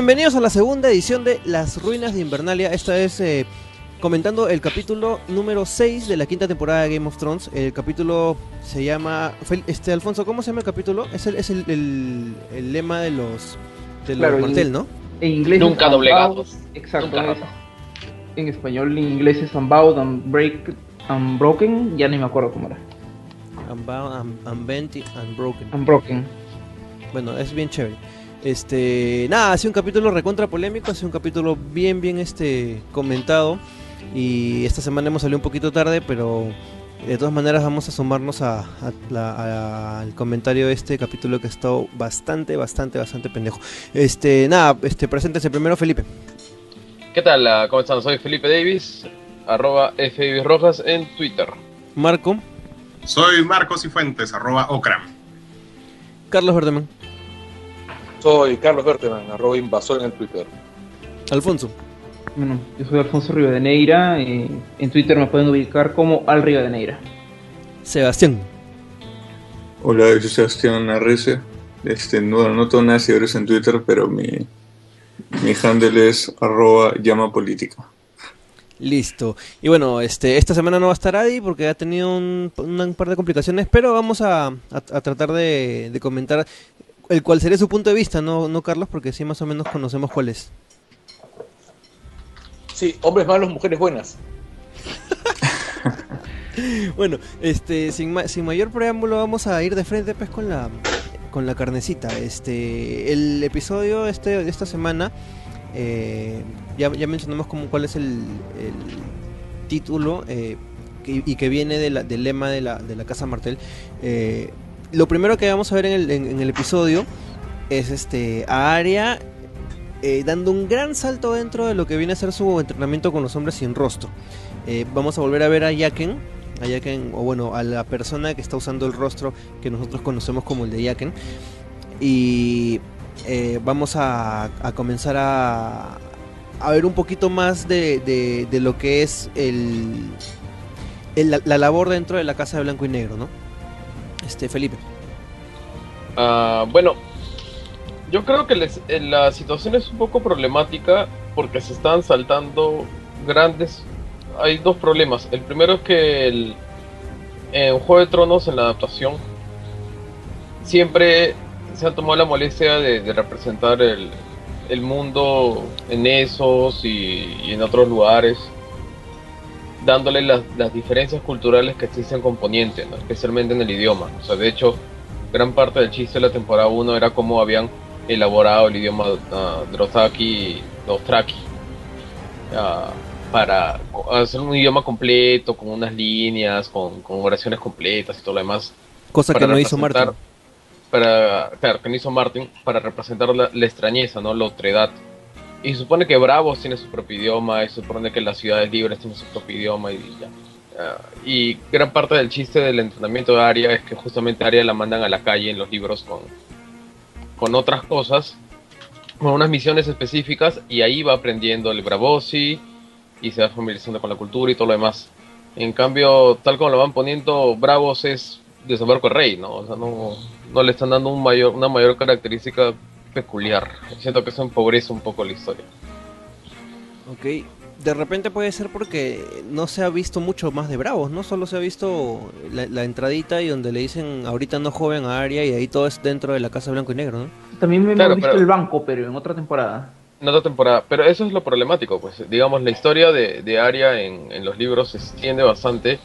Bienvenidos a la segunda edición de Las Ruinas de Invernalia. Esta es eh, comentando el capítulo número 6 de la quinta temporada de Game of Thrones. El capítulo se llama. Este, Alfonso, ¿cómo se llama el capítulo? Es el, es el, el, lema de los. de los Martel, ¿no? En inglés. Nunca doblegados. Exacto. en español, en inglés es Unbound, Unbreak, Unbroken. Ya ni me acuerdo cómo era. Unbound, Unbent, Unbroken. Unbroken. Bueno, es bien chévere. Este, nada, ha sido un capítulo recontra polémico, ha sido un capítulo bien, bien este, comentado. Y esta semana hemos salido un poquito tarde, pero de todas maneras vamos a sumarnos al comentario de este capítulo que ha estado bastante, bastante, bastante pendejo. Este, nada, este, preséntese primero Felipe. ¿Qué tal? Ah, ¿Cómo están? Soy Felipe Davis, arroba Rojas en Twitter. Marco. Soy Marcos y Fuentes, arroba Ocram. Carlos Verdeman. Soy Carlos Berteman, arroba invasor en el Twitter. Alfonso. Bueno, yo soy Alfonso Rivadeneira. Eh, en Twitter me pueden ubicar como Al Rivadeneira. Sebastián. Hola, yo soy Sebastián Arrece. Este, no, no tengo nada de en Twitter, pero mi, mi handle es arroba llama política. Listo. Y bueno, este, esta semana no va a estar Adi porque ha tenido un, par de complicaciones, pero vamos a, tratar de, de, comentar el cual sería su punto de vista, ¿no, no Carlos? Porque sí más o menos conocemos cuál es. Sí, hombres malos, mujeres buenas. bueno, este, sin, sin mayor preámbulo vamos a ir de frente pues con la con la carnecita. Este, el episodio este de esta semana eh, ya, ya, mencionamos como cuál es el, título eh, y que viene del lema de la, de la Casa Martel. Eh, lo primero que vamos a ver en el, episodio es este a Arya eh, dando un gran salto dentro de lo que viene a ser su entrenamiento con los hombres sin rostro. Eh, vamos a volver a ver a Yaken, a Yaken, o bueno, a la persona que está usando el rostro que nosotros conocemos como el de Yaken. Y eh, vamos a, comenzar a, ver un poquito más de, lo que es el, la labor dentro de la Casa de Blanco y Negro, ¿no? Este Felipe? Ah, bueno, yo creo que eh, la situación es un poco problemática porque se están saltando grandes... Hay dos problemas. El primero es que el, en Juego de Tronos, en la adaptación, siempre se ha tomado la molestia de, representar el, el, mundo en esos y en otros lugares dándole las, las, diferencias culturales que existen componentes, especialmente en el idioma. O sea, de hecho, gran parte del chiste de la temporada 1 era cómo habían elaborado el idioma uh, Drothaki, Dothraki, uh, para hacer un idioma completo, con unas líneas, con, con oraciones completas y todo lo demás. Cosa que no hizo Martin. Para, claro, que no hizo Martin, para representar la, la extrañeza, ¿no? la otredad y supone que Bravos tiene su propio idioma, y supone que las ciudades libres tienen su propio idioma y ya. Ah, y gran parte del chiste del entrenamiento de Aria es que justamente Aria la mandan a la calle en los libros con, con otras cosas, con unas misiones específicas, y ahí va aprendiendo el Bravosi y se va familiarizando con la cultura y todo lo demás. En cambio, tal como lo van poniendo, Bravos es desembarco el rey, ¿no? O sea, no, no le están dando un mayor, una mayor característica peculiar. Siento que eso empobrece un poco la historia. Ok, de repente puede ser porque no se ha visto mucho más de Bravos, ¿no? Solo se ha visto la, entradita y donde le dicen ahorita no joven a Aria y ahí todo es dentro de la casa blanco y negro, ¿no? También me hemos visto el banco, pero en otra temporada. En otra temporada, pero eso es lo problemático, pues digamos la historia de, de Aria en, en los libros se extiende bastante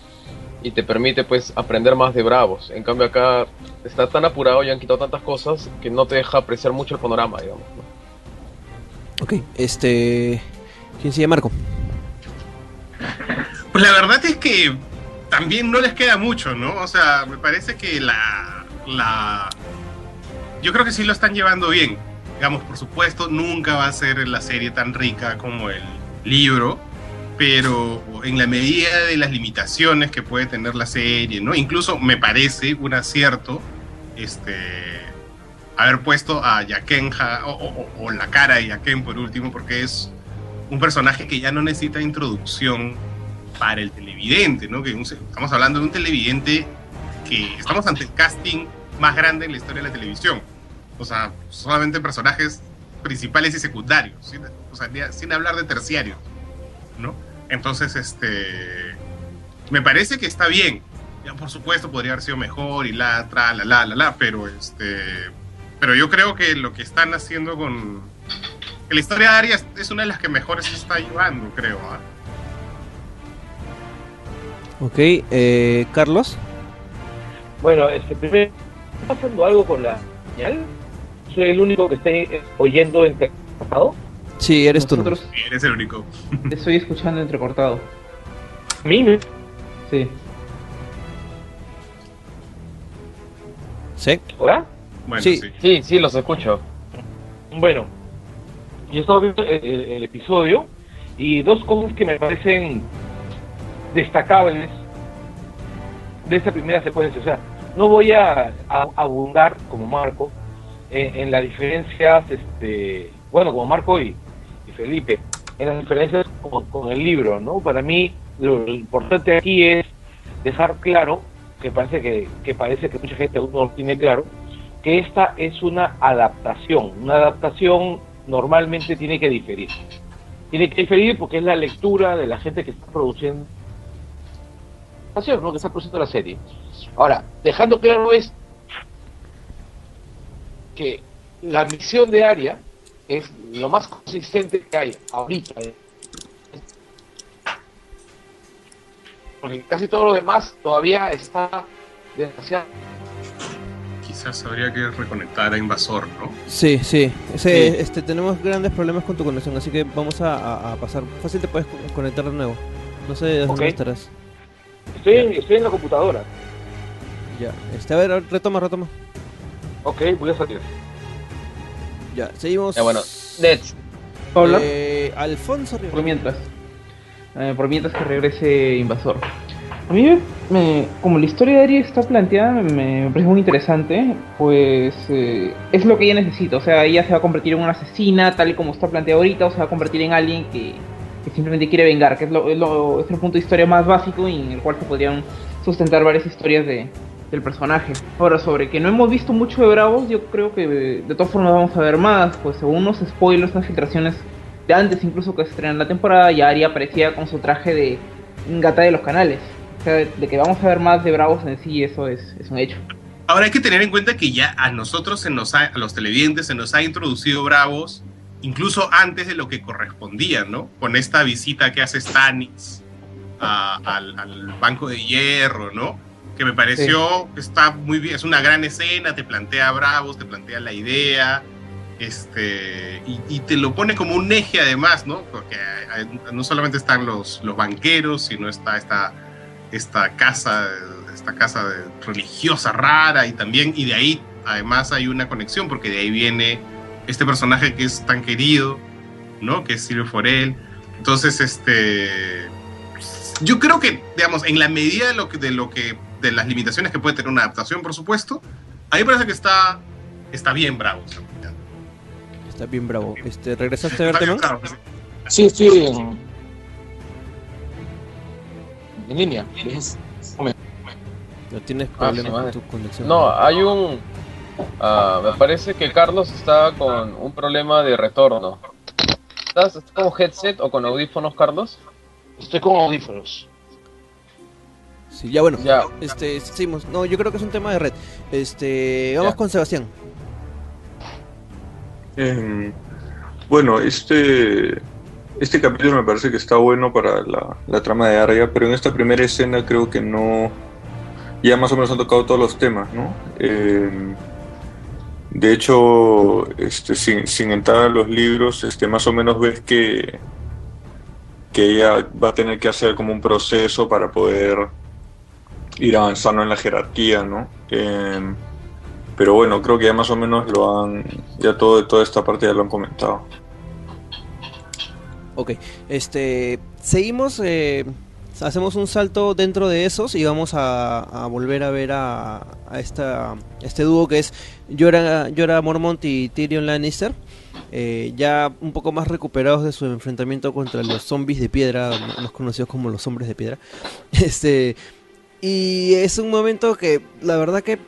y te permite pues aprender más de Bravos. En cambio acá está tan apurado y han quitado tantas cosas que no te deja apreciar mucho el panorama, digamos. Ok, este... ¿Quién sigue Marco? Pues la verdad es que también no les queda mucho, ¿no? O sea, me parece que la... la... Yo creo que sí lo están llevando bien. Digamos, por supuesto, nunca va a ser la serie tan rica como el libro, pero en la medida de las limitaciones que puede tener la serie, ¿no? Incluso me parece un acierto este, haber puesto a Yaken o, la cara de Yaken por último, porque es un personaje que ya no necesita introducción para el televidente, ¿no? Que estamos hablando de un televidente que estamos ante el casting más grande en la historia de la televisión. O sea, solamente personajes principales y secundarios, o sea, sin hablar de terciarios, ¿no? Entonces, este, me parece que está bien. Ya, por supuesto, podría haber sido mejor y la, tra, la, la, la, la, pero este, pero yo creo que lo que están haciendo con, que la historia de Arya es- una de las que mejor se está llevando, creo. ¿ah? Ok, eh, Carlos. Bueno, este, primero, ¿está pasando algo con la señal? ¿Soy el único que está eh, oyendo entrecortado? Sí, eres tú. Nosotros Sí, eres el único. te estoy escuchando entrecortado. A mí. Sí. Sí. ¿Hola? Bueno, Sí. sí. Sí, sí, los escucho. Bueno, yo estaba viendo el, el- el episodio y dos cosas que me parecen destacables de esta primera secuencia. O sea, no voy a, a- abundar como Marco en, en las diferencias, este, bueno, como Marco y Felipe, en las diferencias con, el libro, ¿no? Para mí lo, lo importante aquí es dejar claro, que parece que, que parece que mucha gente aún no lo tiene claro, que esta es una adaptación. Una adaptación normalmente tiene que diferir. Tiene que diferir porque es la lectura de la gente que está produciendo ¿no? que está produciendo la serie. Ahora, dejando claro es que la misión de Aria es lo más consistente que hay ahorita. Porque casi todo lo demás todavía está demasiado Quizás habría que reconectar a Invasor, ¿no? Sí, sí. Ese- Sí. Este, tenemos grandes problemas con tu conexión, así que vamos a, a- a pasar. Fácil te puedes co- conectar de nuevo. No sé de dónde estarás. Estoy, en- estoy en la computadora. Ya. Este, a ver, retoma, retoma. Ok, voy a salir. Ya, seguimos. Ya, bueno, Nets. ¿Puedo hablar? Eh, Alfonso Rivera. Por mientras. Eh, por mientras que regrese Invasor. A mí, me, me- como la historia de Ari está planteada, me, me parece muy interesante. Pues eh, es lo que ella necesita. O sea, ella se va a convertir en una asesina, tal y como está planteado ahorita, o se va a convertir en alguien que, que simplemente quiere vengar, que es, lo, es, lo- es el punto de historia más básico y en el cual se podrían sustentar varias historias de, del personaje. Ahora, sobre que no hemos visto mucho de Bravos, yo creo que de todas formas vamos a ver más. Pues según unos spoilers, unas filtraciones de antes incluso que se estrenó la temporada, ya Ari aparecía con su traje de gata de los canales. O sea, de, que vamos a ver más de Bravos en sí, eso es, un hecho. Ahora hay que tener en cuenta que ya a nosotros, se nos ha- a los televidentes, se nos ha introducido Bravos incluso antes de lo que correspondía, ¿no? Con esta visita que hace al, al Banco de Hierro, ¿no? Que me pareció que está muy bien, es una gran escena, te plantea Bravos, te plantea la idea, este, y, y te lo pone como un eje además, ¿no? Porque eh, no solamente están los, los banqueros, sino está esta, esta casa, esta casa de- religiosa rara y también, y de ahí además hay una conexión porque de ahí viene este personaje que es tan querido, ¿no? Que es Silvio Forel. Entonces, este, yo creo que, digamos, en la medida de lo que, de lo que, de las limitaciones que puede tener una adaptación, por supuesto, a mí me parece que está, está bien bravo. Está bien bravo. Este, ¿regresaste a verte, bravo, sí. Sí, en, en línea. No tienes Ah, problemas con tu conexión. No, hay un. ah, me parece que Carlos está con un problema de retorno. ¿Estás, estás con headset o con audífonos, Carlos? Estoy con audífonos. Sí, ya bueno. Ya. Este, seguimos. No, yo creo que es un tema de red. Este, vamos Ya. con Sebastián. Em, bueno, este, este capítulo me parece que está bueno para la, la trama de Arya, pero en esta primera escena creo que no. Ya más o menos han tocado todos los temas, ¿no? Em, de hecho, este, sin, sin entrar a los libros, este, más o menos ves que, que ella va a tener que hacer como un proceso para poder ir avanzando en la jerarquía, ¿no? Em, pero bueno, creo que ya más o menos lo han, ya todo, toda esta parte ya lo han comentado. Ok, este, seguimos, eh, hacemos un salto dentro de esos y vamos a, a volver a ver a, a esta, este dúo que es Jorah, Jorah Mormont y Tyrion Lannister, eh, ya un poco más recuperados de su enfrentamiento contra los zombies de piedra, más conocidos como los hombres de piedra. Este, y es un momento que la verdad que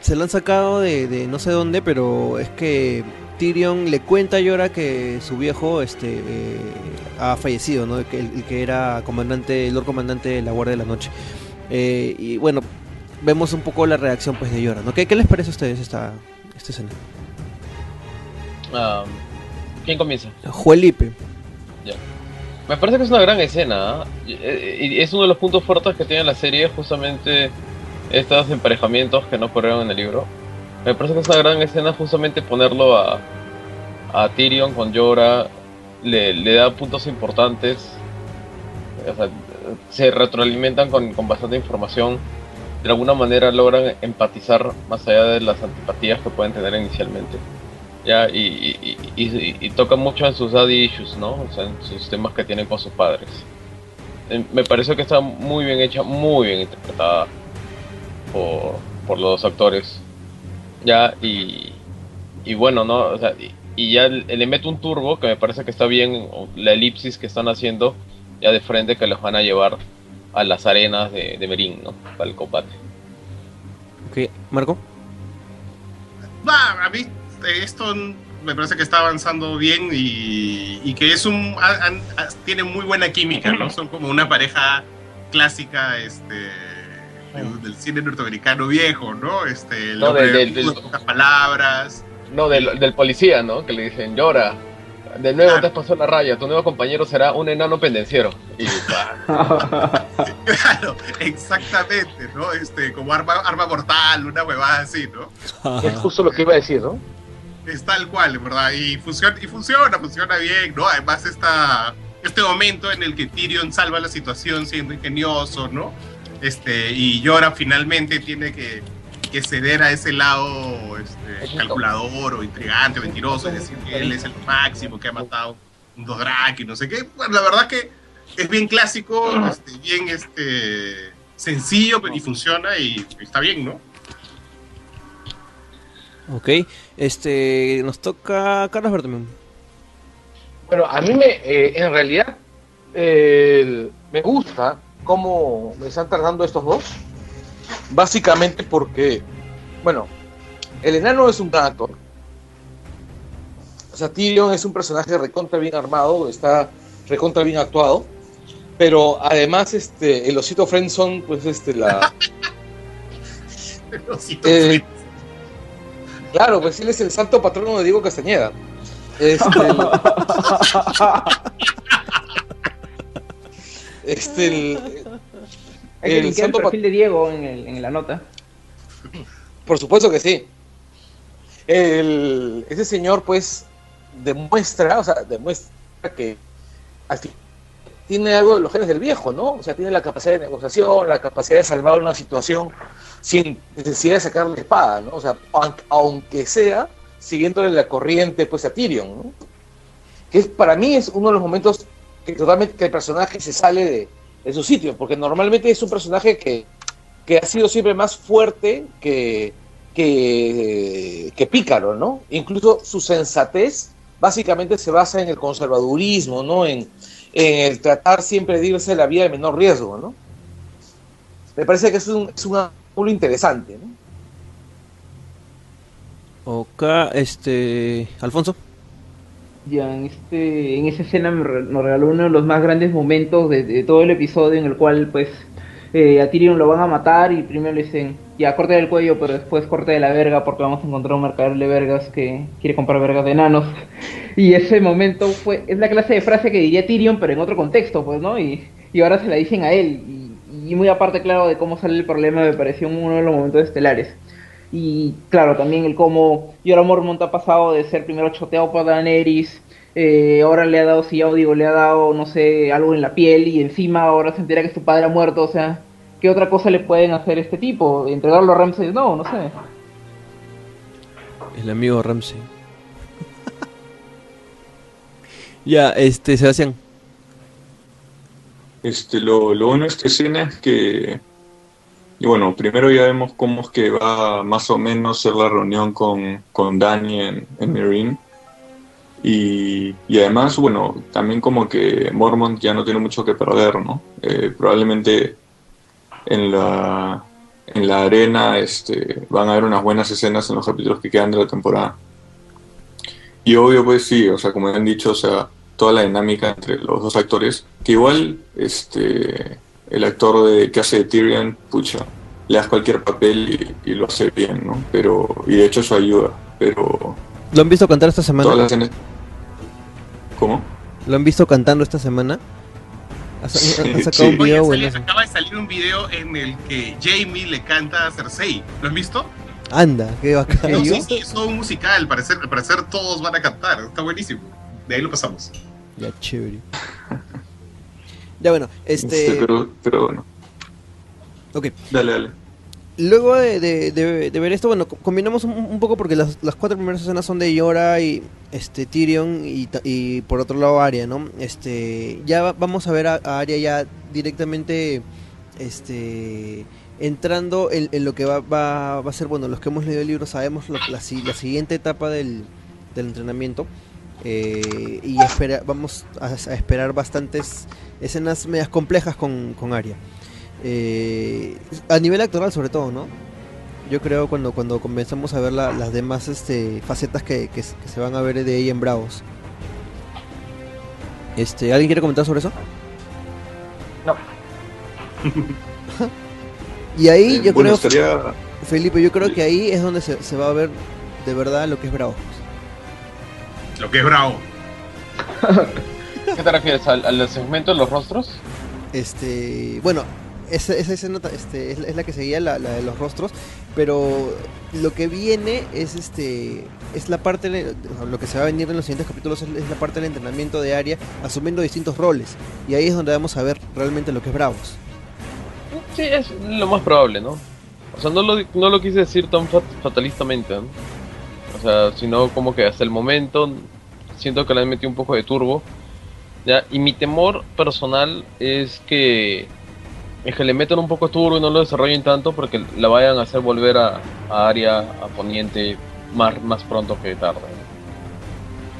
se lo han sacado de, de no sé dónde, pero es que Tyrion le cuenta a Yora que su viejo este, eh, ha fallecido, ¿no? Que, el, que era comandante, el Lord Comandante de la Guardia de la Noche. Eh, y bueno, vemos un poco la reacción pues de Yora, ¿no? ¿Qué, qué les parece a ustedes esta, esta escena? Ah, ¿Quién comienza? Juelipe. Me parece que es una gran escena. ¿ah? Y- y- es uno de los puntos fuertes que tiene la serie, justamente estos emparejamientos que no ocurrieron en el libro. Me parece que es una gran escena justamente ponerlo a, Tyrion con Jorah. Le, da puntos importantes. Sea, se retroalimentan con bastante información. De alguna manera logran empatizar más allá de las antipatías que pueden tener inicialmente. Ya, y, y, y, y- y tocan mucho en sus daddy issues, ¿no? O sea, en sus temas que tienen con sus padres. Eh, Me parece que está muy bien hecha, muy bien interpretada por, por los dos actores. Ya, y, y bueno, ¿no? O sea, y, y ya le le meto un turbo que me parece que está bien, la elipsis que están haciendo ya de frente que los van a llevar a las arenas de, de Merín, ¿no? Para el combate. Ok, Marco. Va, a mí esto me parece que está avanzando bien y, y que es un tiene muy buena química, ¿no? Son como una pareja clásica este del, del cine norteamericano viejo, ¿no? Este el No, hombre del- del- de del- pocas palabras. No, del, del policía, ¿no? Que le dicen, llora. De nuevo Claro. te has pasado la raya, tu nuevo compañero será un enano pendenciero. Y Claro, exactamente, ¿no? Este como arma arma mortal, una huevada así, ¿no? Es justo lo que iba a decir, ¿no? Es tal cual, ¿verdad? Y funciona, y funciona, funciona bien, ¿no? Además, esta, este momento en el que Tyrion salva la situación siendo ingenioso, ¿no? Este, y Yora finalmente tiene que, que ceder a ese lado este, calculador o intrigante, o mentiroso, es decir, que él es el máximo, que ha matado un Dothraki, no sé qué. Bueno, la verdad que es bien clásico, este, bien este, sencillo pero- y funciona y está bien, ¿no? Ok, este, nos toca Carlos Bertomeu. Bueno, a mí me, eh, en realidad, eh, me gusta cómo me están tratando estos dos. Básicamente porque, bueno, el enano es un gran actor. O sea, Tyrion es un personaje recontra bien armado, está recontra bien actuado. Pero además, este, el osito Friendson, pues este, la, Pero sí, Eh, Claro, pues él es el santo patrono de Diego Castañeda. Este, este el, Hay que el santo perfil de Diego en, el- en la nota. Por supuesto que sí. El, ese señor, pues, demuestra, o sea, demuestra que al fin tiene algo de los genes del viejo, ¿no? O sea, tiene la capacidad de negociación, la capacidad de salvar una situación sin necesidad de sacar la espada, ¿no? O sea, aun- aunque sea siguiéndole la corriente, pues, a Tyrion, ¿no? Que es, para mí es uno de los momentos que totalmente el personaje se sale de, de su sitio, porque normalmente es un personaje que, que ha sido siempre más fuerte que, que, que pícaro, ¿no? Incluso su sensatez básicamente se basa en el conservadurismo, ¿no? En, en el tratar siempre de irse la vía de menor riesgo, ¿no? Me parece que es un, es un ángulo interesante, ¿no? Ok, este, Alfonso. Ya en, este, en esa escena me re- nos regaló uno de los más grandes momentos de, de todo el episodio en el cual pues eh, a Tyrion lo van a matar y primero le dicen ya corte del cuello pero después corte de la verga porque vamos a encontrar un mercader de vergas que quiere comprar vergas de enanos y ese momento fue es la clase de frase que diría Tyrion pero en otro contexto pues no y, y ahora se la dicen a él y, y muy aparte claro de cómo sale el problema me pareció uno de los momentos estelares y claro, también el cómo Jorah Mormont ha pasado de ser primero choteado por Daenerys, eh, ahora le ha dado, si digo, le ha dado, no sé, algo en la piel y encima ahora se entera que su padre ha muerto, o sea, ¿qué otra cosa le pueden hacer este tipo? ¿Entregarlo a Ramsay? No, no sé. El amigo Ramsey. ya, este, Sebastián. Este, lo, lo bueno de esta escena es que, bueno, primero ya vemos cómo es que va más o menos ser la reunión con, con Dani en, en Meereen. Y, y además, bueno, también como que Mormont ya no tiene mucho que perder, ¿no? Eh, probablemente en la, en la arena este, van a haber unas buenas escenas en los capítulos que quedan de la temporada. y obvio, pues sí, o sea, como han dicho, o sea, toda la dinámica entre los dos actores, que igual este el actor de, que hace de Tyrion, pucha, le das cualquier papel y, y lo hace bien, ¿no? Pero, y de hecho eso ayuda, pero ¿Lo han visto cantar esta semana? todas las escenas... ¿Cómo? ¿Lo han visto cantando esta semana? Ha, sacado sí. un video Oye, acaba de salir un video en el que Jamie le canta a Cersei. ¿Lo has visto? Anda, qué bacán. No, ¿Yo? sí, sí, es todo un musical. Al parecer, al parecer todos van a cantar. Está buenísimo. De ahí lo pasamos. Ya, chévere. Ya bueno, Este, este... pero, pero bueno, Ok. dale, dale. Luego de, de- de- de ver esto, bueno, co- combinamos un, un poco porque las, las cuatro primeras escenas son de Yora y este Tyrion y, y por otro lado Arya, ¿no? Este, ya va- vamos a ver a, a Arya ya directamente este entrando en, en lo que va, va, va a ser, bueno, los que hemos leído el libro sabemos lo- la, la siguiente etapa del, del entrenamiento eh, y espera, vamos a, a esperar bastantes escenas medias complejas con, con Arya. Eh, a nivel actoral sobre todo, ¿no? Yo creo cuando cuando comenzamos a ver la- las demás este, facetas que, que s- que se van a ver de ahí en Bravos. Este, ¿Alguien quiere comentar sobre eso? No. y ahí Eh, yo bueno, creo, estaría... Felipe, yo creo que ahí es donde se, se va a ver de verdad lo que es Bravos. Lo que es bravo. ¿Qué te refieres? ¿Al, al segmento de los rostros? Este, bueno, esa, esa escena este, es, la- es la que seguía la, la de los rostros, pero lo que viene es este es la parte de- lo que se va a venir en los siguientes capítulos es, es la parte del entrenamiento de Aria asumiendo distintos roles y ahí es donde vamos a ver realmente lo que es Bravos. Sí, es lo más probable, ¿no? O sea, no lo, no lo quise decir tan fat- fatalistamente, ¿no? O sea, sino como que hasta el momento siento que le han metido un poco de turbo. ¿ya? Y mi temor personal es que, es que le metan un poco de turbo y no lo desarrollen tanto porque la vayan a hacer volver a, a área, a poniente, más, más pronto que tarde.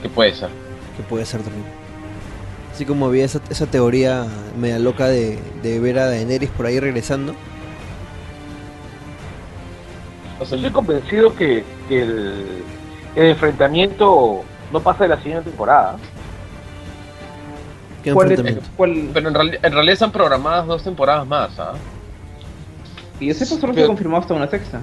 Que puede ser. que puede ser terrible. Así como había esa, esa teoría media loca de, de ver a Daenerys por ahí regresando. O sea, Estoy convencido que, que el, el enfrentamiento no pasa de la siguiente temporada. ¿Qué ¿Cuál es- cuál- pero en, reali- en realidad están programadas dos temporadas más, ¿ah? Y yo sepa, solo se confirmó hasta una sexta.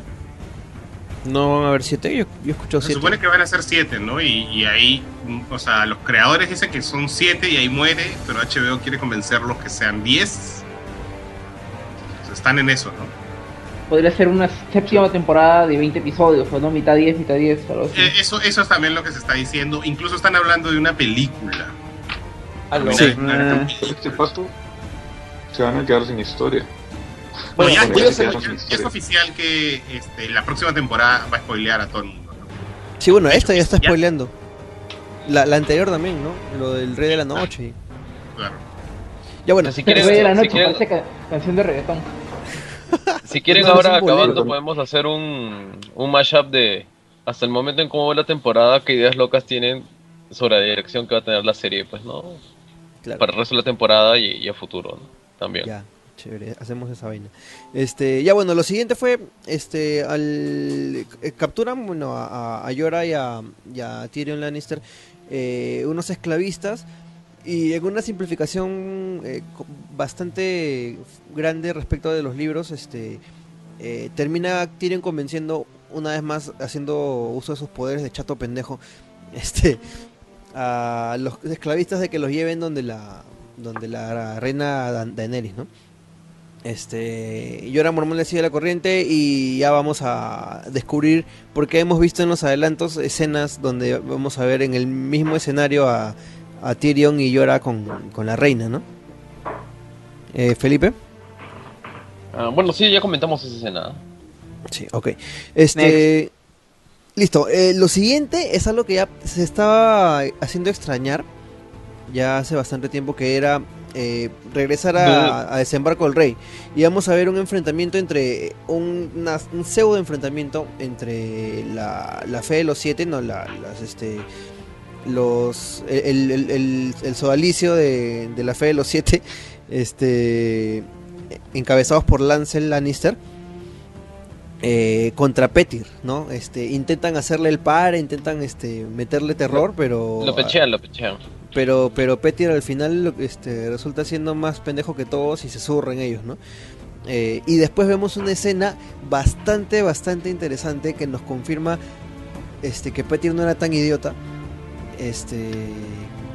No van a haber siete, yo, yo he escuchado Se siete. supone que van a ser siete, ¿no? Y, y ahí, o sea, los creadores dicen que son siete y ahí muere, pero HBO quiere convencerlos que sean diez. O sea, están en eso, ¿no? Podría ser una séptima temporada de 20 episodios, o no, mitad 10, mitad 10, algo así. Eh, Eso, eso es también lo que se está diciendo. Incluso están hablando de una película. Aló. Sí. Una gran Ah. Este paso se van a quedar sin historia. Bueno, ya, Bueno, ya- ya ya- ya es oficial que este, la próxima temporada va a spoilear a todo el mundo. ¿no? Sí, bueno, esta ya está spoileando. La, la anterior también, ¿no? Lo del Rey de la Noche. Claro. Ya bueno, Si El quieren- Rey de la si noche, parece ca- canción de reggaetón. Si quieren No, ahora acabando podemos hacer un, un mashup de hasta el momento en cómo va la temporada, qué ideas locas tienen sobre la dirección que va a tener la serie, pues no, claro. para el resto de la temporada y, y a futuro, ¿no? También. Ya, chévere, hacemos esa vaina. Este, ya bueno, lo siguiente fue, este, al eh, capturan, bueno, a, a- a Yora y a, y a Tyrion Lannister, eh, unos esclavistas y en una simplificación eh, bastante grande respecto de los libros, este, eh, termina Tyrion convenciendo una vez más, haciendo uso de sus poderes de chato pendejo, este, a los esclavistas de que los lleven donde la, donde la reina Dan- Daenerys, ¿no? Este, Yora Mormón le sigue la corriente y ya vamos a descubrir, porque hemos visto en los adelantos escenas donde vamos a ver en el mismo escenario a, a Tyrion y Yora con, con la reina, ¿no? Eh, Felipe. Ah, bueno, sí, ya comentamos esa escena. Sí, ok. Este. Listo. eh, lo siguiente es algo que ya se estaba haciendo extrañar. Ya hace bastante tiempo que era eh, regresar a, a Desembarco del Rey. Y vamos a ver un enfrentamiento entre. Un, una- un pseudo enfrentamiento entre la, la fe de los siete, no, la, las, este. Los. El, el, el, el sodalicio de, de la fe de los siete. Este. Encabezados por Lancel Lannister eh, contra Petir, ¿no? Este, intentan hacerle el par, intentan este, meterle terror, pero... Lo pechean, lo pechean. Pero, pero Petir al final este, resulta siendo más pendejo que todos y se surren ellos, ¿no? Eh, y después vemos una escena bastante, bastante interesante que nos confirma este, que Petir no era tan idiota. Este,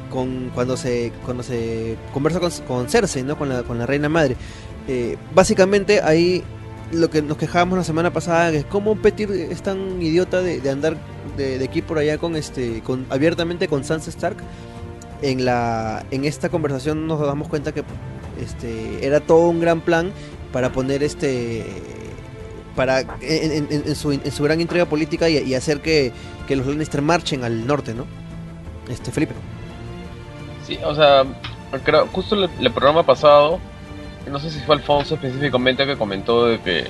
con, cuando, se, cuando se conversa con, Cersei, ¿no? Con la, con la reina madre. Eh, básicamente ahí lo que nos quejábamos la semana pasada es cómo Petir es tan idiota de, de andar de, de, aquí por allá con este con abiertamente con Sansa Stark en la en esta conversación nos damos cuenta que este era todo un gran plan para poner este para en, su, en su, gran intriga política y, y hacer que, que, los Lannister marchen al norte, ¿no? Este Felipe. Sí, o sea, creo, justo el, el programa pasado no sé si fue Alfonso específicamente que comentó de que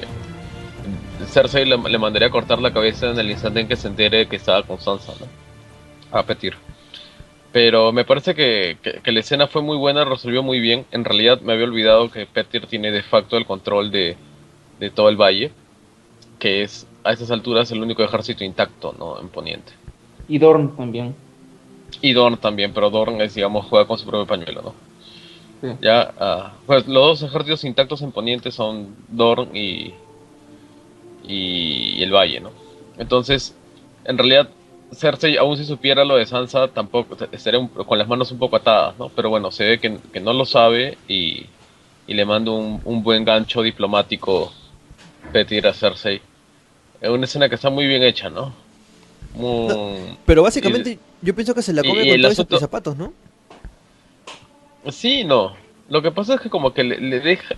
Cersei le, le, mandaría a cortar la cabeza en el instante en que se entere que estaba con Sansa, ¿no? A Petir. Pero me parece que, que, que, la escena fue muy buena, resolvió muy bien. En realidad me había olvidado que Petir tiene de facto el control de, de todo el valle, que es a estas alturas el único ejército intacto, ¿no? En Poniente. Y Dorn también. Y Dorn también, pero Dorn es, digamos, juega con su propio pañuelo, ¿no? Sí. Ya, uh, pues los dos ejércitos intactos en Poniente son Dorn y, y, y, el Valle, ¿no? Entonces, en realidad, Cersei, aún si supiera lo de Sansa, tampoco estaría un, con las manos un poco atadas, ¿no? Pero bueno, se ve que, que no lo sabe y, y le manda un, un, buen gancho diplomático Petir a Cersei. Es una escena que está muy bien hecha, ¿no? Muy... no pero básicamente, y, yo pienso que se la come con todos asunto... esos zapatos, ¿no? Sí, no. Lo que pasa es que como que le, le, deja...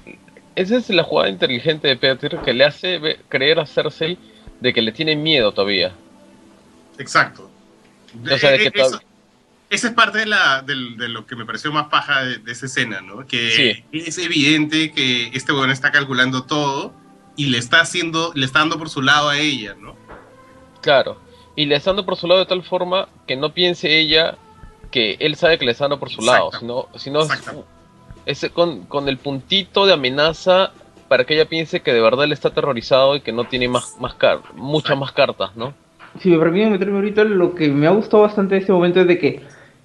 Esa es la jugada inteligente de Peter que le hace creer a Cersei de que le tiene miedo todavía. Exacto. De, o sea, de que eso, esa es parte de, la, de, de, lo que me pareció más paja de, de esa escena, ¿no? Que sí. es evidente que este weón está calculando todo y le está haciendo, le está dando por su lado a ella, ¿no? Claro. Y le está dando por su lado de tal forma que no piense ella que él sabe que le está dando por su Exacto. lado, sino, sino es, es con, con, el puntito de amenaza para que ella piense que de verdad él está aterrorizado y que no tiene más, más car muchas Exacto. más cartas, ¿no? Si me permiten meterme ahorita, lo que me ha gustado bastante de este momento es de que,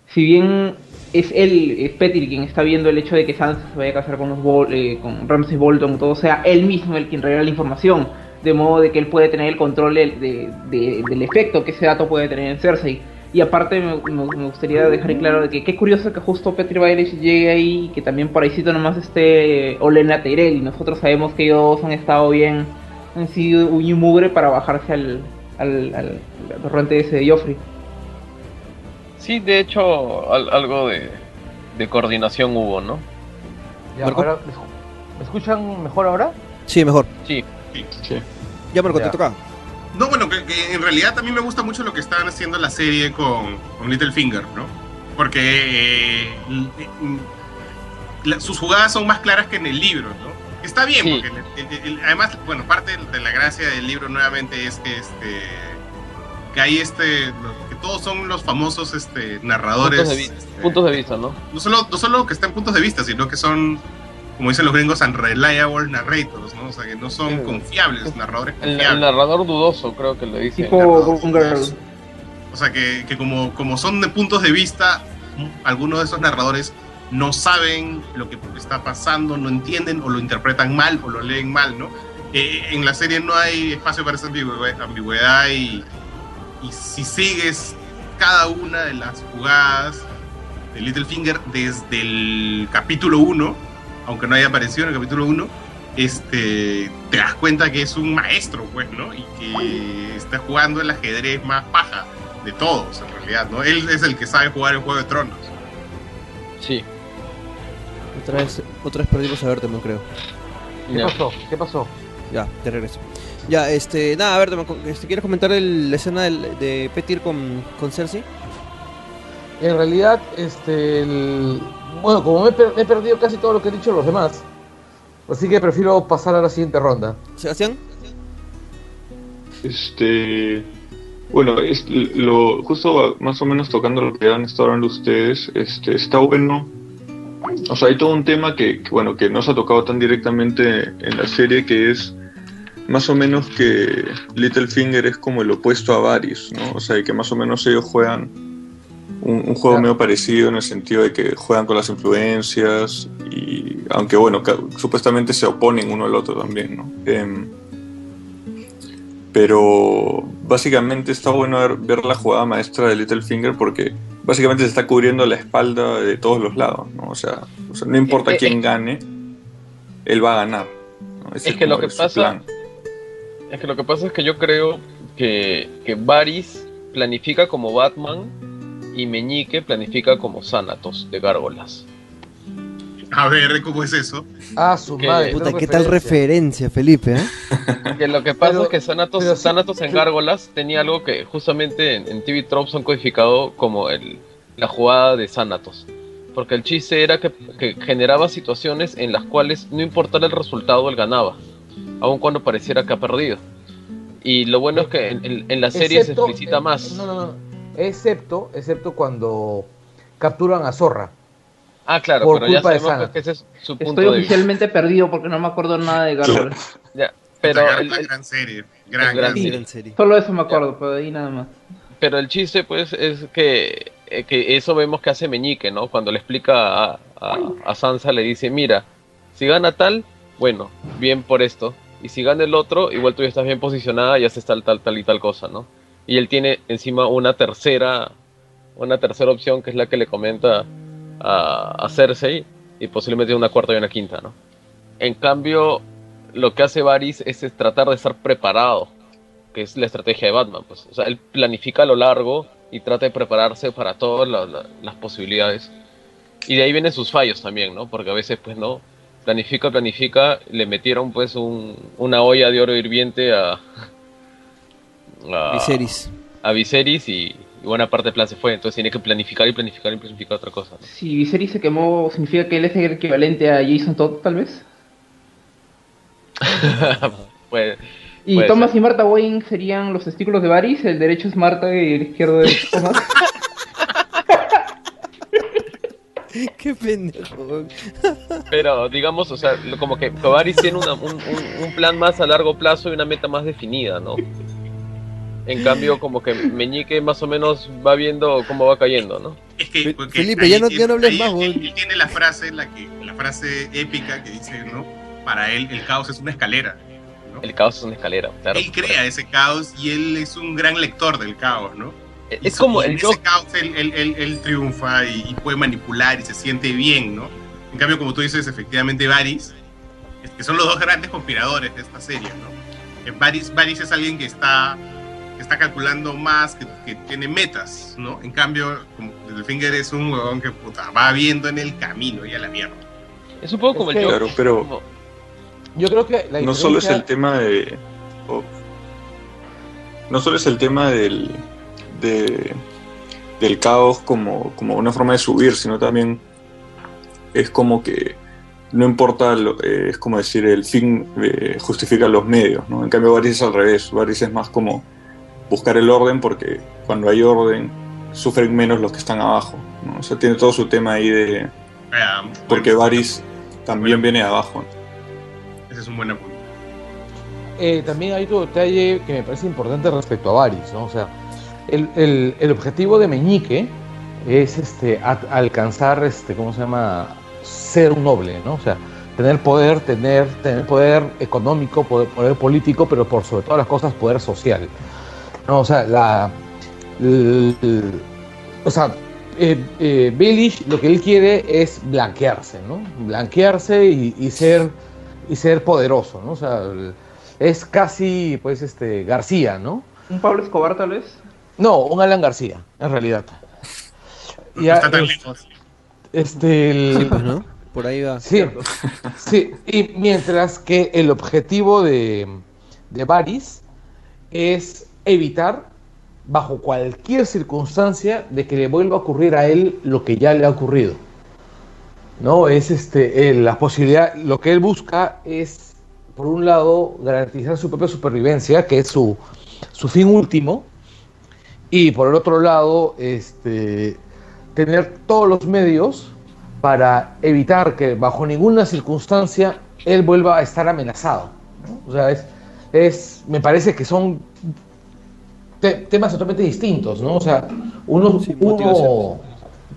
si bien es él, es Petir quien está viendo el hecho de que Sansa se vaya a casar con los Bol eh, con Ramsay Bolton, todo sea él mismo el quien revela la información, de modo de que él puede tener el control de, de, de, del efecto que ese dato puede tener en Cersei y aparte me, me, gustaría dejar claro de que qué curioso que justo Petri Baelish llegue ahí y que también por ahí nomás esté Olena Tyrell y nosotros sabemos que ellos han estado bien, han sido un mugre para bajarse al, al, al, al torrente ese de Joffrey. Sí, de hecho al, algo de, de, coordinación hubo, ¿no? Ya, ahora, ¿Me escuchan mejor ahora? Sí, mejor. Sí. Sí. sí. Ya, Marco, ya. te toca. No, bueno, que, que, en realidad también me gusta mucho lo que están haciendo la serie con, con Littlefinger, ¿no? Porque eh, la, sus jugadas son más claras que en el libro, ¿no? Está bien, sí. porque el, el, además, bueno, parte de la gracia del libro nuevamente es que este que hay este que todos son los famosos este narradores puntos de, este, puntos de vista, ¿no? No solo, no solo que están puntos de vista, sino que son como dicen los gringos, unreliable narrators, ¿no? O sea, que no son sí. confiables, narradores confiables. El, el, narrador dudoso, creo que le dicen. Tipo O sea, que, que como, como son de puntos de vista, algunos de esos narradores no saben lo que está pasando, no entienden o lo interpretan mal o lo leen mal, ¿no? Eh, en la serie no hay espacio para esa ambigüedad y, y si sigues cada una de las jugadas de Littlefinger desde el capítulo 1, aunque no haya aparecido en el capítulo 1, este, te das cuenta que es un maestro, pues, ¿no? Y que está jugando el ajedrez más paja de todos, en realidad, ¿no? Él es el que sabe jugar el Juego de Tronos. Sí. Otra vez, otra vez perdimos a verte, no creo. ¿Qué ya. pasó? ¿Qué pasó? Ya, te regreso. Ya, este, nada, a ver, este, ¿quieres comentar el, la escena del, de Petir con, con Cersei? En realidad, este, el, bueno, como me, per me, he perdido casi todo lo que han dicho los demás, así que prefiero pasar a la siguiente ronda. ¿Sebastián? Este. Bueno, es lo, justo más o menos tocando lo que han estado hablando ustedes, este, está bueno. O sea, hay todo un tema que, que, bueno, que no se ha tocado tan directamente en la serie, que es más o menos que Littlefinger es como el opuesto a Varys, ¿no? O sea, que más o menos ellos juegan un, un juego medio parecido en el sentido de que juegan con las influencias y aunque bueno, supuestamente se oponen uno al otro también, ¿no? Em, pero básicamente está bueno ver, ver la jugada maestra de Littlefinger porque básicamente se está cubriendo la espalda de todos los lados, ¿no? O sea, o sea, no importa Eh, eh, quién eh. gane, él va a ganar. Es que lo que pasa- plan. Es que lo que pasa es que yo creo que, que Varys planifica como Batman y Meñique planifica como Thanatos de Gárgolas. A ver, ¿cómo es eso? Ah, su ¿Qué? madre. Puta, ¿qué tal referencia, Felipe? eh? Que lo que pasa Pero- es que Thanatos en. Gárgolas tenía algo que justamente en, en TV Tropes han codificado como el, la jugada de Thanatos. Porque el chiste era que, que generaba situaciones en las cuales no importara el resultado, él ganaba. Aun cuando pareciera que ha perdido. Y lo bueno es que en, en- en la serie se explicita eh, más. No, no, no. Excepto, excepto cuando capturan a Zorra. Ah, claro, por pero ya culpa de sabemos Sana. que ese es su punto Estoy de vista. oficialmente perdido porque no me acuerdo nada de Gárgolas. Ya, pero, el, gran, el- gran serie. Gran, Es gran gran serie. Solo eso me acuerdo, pero de ahí nada más. pero el chiste, pues, es que, eh, que eso vemos que hace Meñique, ¿no? Cuando le explica a, a, a Sansa, le dice, mira, si gana tal, bueno, bien por esto. Y si gana el otro, igual tú ya estás bien posicionada y haces tal, tal, tal y tal cosa, ¿no? Y él tiene encima una tercera, una tercera opción que es la que le comenta a, a Cersei y posiblemente una cuarta y una quinta, ¿no? En cambio, lo que hace Varys es, tratar de estar preparado, que es la estrategia de Batman, pues. O sea, él planifica a lo largo y trata de prepararse para todas la- la- las posibilidades. Y de ahí vienen sus fallos también, ¿no? Porque a veces, pues, no, planifica, planifica, le metieron, pues, un- una olla de oro hirviente a... a Viserys. a Viserys y, y buena parte del plan se fue. Entonces tiene que planificar y planificar y planificar otra cosa. ¿no? Si Viserys se quemó, ¿significa que él es el equivalente a Jason Todd, tal vez? Y Puede Thomas ser. y Martha Wayne serían los testículos de Varys, el derecho es Marta y el izquierdo es Thomas. Qué pendejo. pero digamos, o sea, lo- como que Varys tiene una- un, un- un plan más a largo plazo y una meta más definida, ¿no? En cambio, como que Meñique más o menos va viendo cómo va cayendo, ¿no? Es que, Felipe, ahí ya no- tiene- ya no hables ahí más, él- él tiene la frase, la que, la frase épica que dice, ¿no? Para él el caos es una escalera. ¿no? El caos es una escalera, claro. él crea ese caos y él es un gran lector del caos, ¿no? Y Es como y en el ese caos él, él- él- él triunfa y, y puede manipular y se siente bien, ¿no? En cambio, como tú dices, efectivamente Varys, es que son los dos grandes conspiradores de esta serie, ¿no? Eh, Varys, Varys es alguien que está, que está calculando más, que, que tiene metas, ¿no? En cambio, como Littlefinger es un huevón que puta, va viendo en el camino y a la mierda. Es un poco como Es el que- Joker. Claro, pero Yo creo que la no solo es el tema de. oh, no solo es el tema del. de- del caos como, como una forma de subir, sino también es como que no importa, lo- eh, es como decir, el fin eh, justifica los medios, ¿no? En cambio, Varys es al revés, Varys es más como buscar el orden porque cuando hay orden sufren menos los que están abajo, ¿no? O sea, tiene todo su tema ahí de... Ah, porque bueno, Varys también viene de abajo. Ese es un buen apunte. Eh, también hay otro detalle que me parece importante respecto a Varys, ¿no? O sea, el, el- el objetivo de Meñique es este, a- alcanzar, este, ¿cómo se llama? Ser un noble, ¿no? O sea, tener poder, tener, tener poder económico, poder, poder político, pero por sobre todas las cosas, poder social. ¿No? O sea, la. o sea, eh, eh, lo que él quiere es blanquearse, ¿no? Blanquearse y, y ser y ser poderoso, ¿no? O sea, es casi, pues, este, García, ¿no? ¿Un Pablo Escobar, tal vez? No, un Alan García, en realidad. No Ya, está tan es- lejos. Este, el- Sí, pues, ¿no? Por ahí va. Sí, sí, y mientras que el objetivo de, de Varys es evitar, bajo cualquier circunstancia, de que le vuelva a ocurrir a él lo que ya le ha ocurrido. No, es este, eh, la posibilidad, lo que él busca es, por un lado, garantizar su propia supervivencia, que es su, su fin último, y por el otro lado, este, tener todos los medios para evitar que bajo ninguna circunstancia él vuelva a estar amenazado. O sea, es es, me parece que son te- temas totalmente distintos, ¿no? O sea, uno, Sí, uno-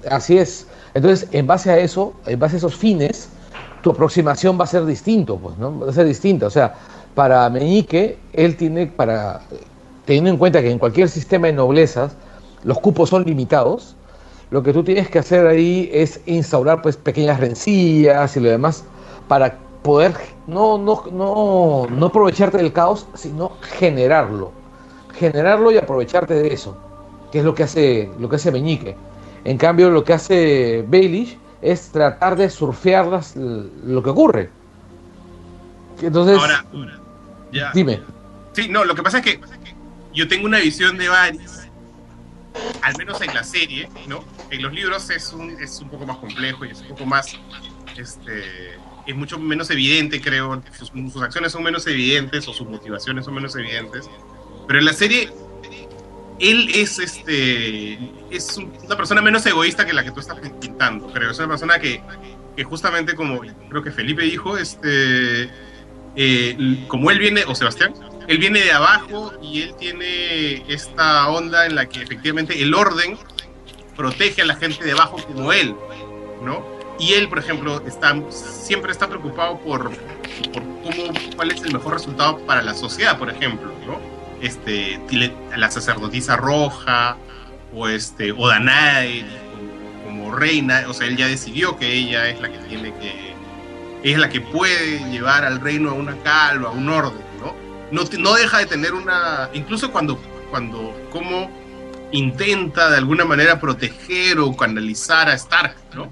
así es. Entonces, en base a eso, en base a esos fines, tu aproximación va a ser distinto, pues, ¿no? Va a ser distinta. O sea, para Meñique, él tiene para, teniendo en cuenta que en cualquier sistema de noblezas los cupos son limitados, lo que tú tienes que hacer ahí es instaurar pues pequeñas rencillas y lo demás para poder no, no, no, no aprovecharte del caos, sino generarlo. Generarlo y aprovecharte de eso, que es lo que hace, lo que hace Meñique. En cambio, lo que hace Baelish es tratar de surfear las- lo que ocurre. Entonces, Ahora, ya. dime. Sí, no, lo que pasa es que yo tengo una visión de Varys, al menos en la serie, ¿no? En los libros es un, es un poco más complejo y es un poco más, este, es mucho menos evidente, creo, sus, sus acciones son menos evidentes o sus motivaciones son menos evidentes, pero en la serie él es, este, es un- una persona menos egoísta que la que tú estás pintando, creo, es una persona que, que justamente como creo que Felipe dijo, este, eh, como él viene, o Sebastián, él viene de abajo y él tiene esta onda en la que efectivamente el orden protege a la gente de abajo como él, ¿no? Y él, por ejemplo, está, siempre está preocupado por, por cómo, cuál es el mejor resultado para la sociedad, por ejemplo, ¿no? Este, la sacerdotisa roja, o este, o Danae como, como reina, o sea, él ya decidió que ella es la que tiene que, es la que puede llevar al reino a una calma, a un orden, ¿no? No, no deja de tener una, incluso cuando, cuando, como intenta de alguna manera proteger o canalizar a Stark, ¿no?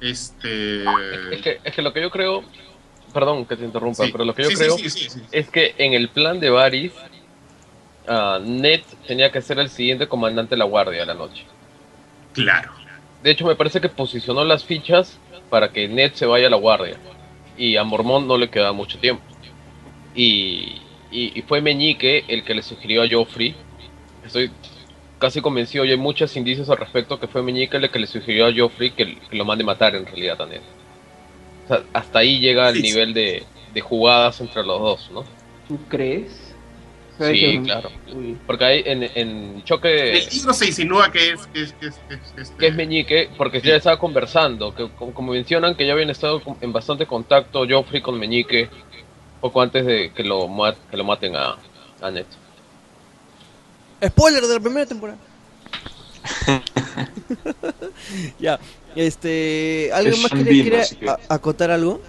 Este... Es que, es que lo que yo creo, perdón que te interrumpa, sí. pero lo que yo Sí, creo sí. es que en el plan de Varys, ah, Ned tenía que ser el siguiente comandante de la guardia de la noche. Claro. De hecho, me parece que posicionó las fichas para que Ned se vaya a la guardia. Y a Mormont no le queda mucho tiempo. Y, y, y fue Meñique el que le sugirió a Joffrey. Estoy casi convencido, y hay muchos indicios al respecto, que fue Meñique el que le sugirió a Joffrey que, que lo mande matar en realidad a Ned. O sea, hasta ahí llega el Sí. nivel de, de jugadas entre los dos, ¿no? ¿Tú crees? Sí, claro. Uy. Porque hay en, en choque... El libro se insinúa que es... Que es, que es, que es- que es- que es Meñique, porque ya estaba conversando, que como, como mencionan que ya habían estado en bastante contacto Joffrey con Meñique poco antes de que lo, que lo maten a, a Ned. Spoiler de la primera temporada. ya, este, ¿algo Es más quiere a- acotar algo?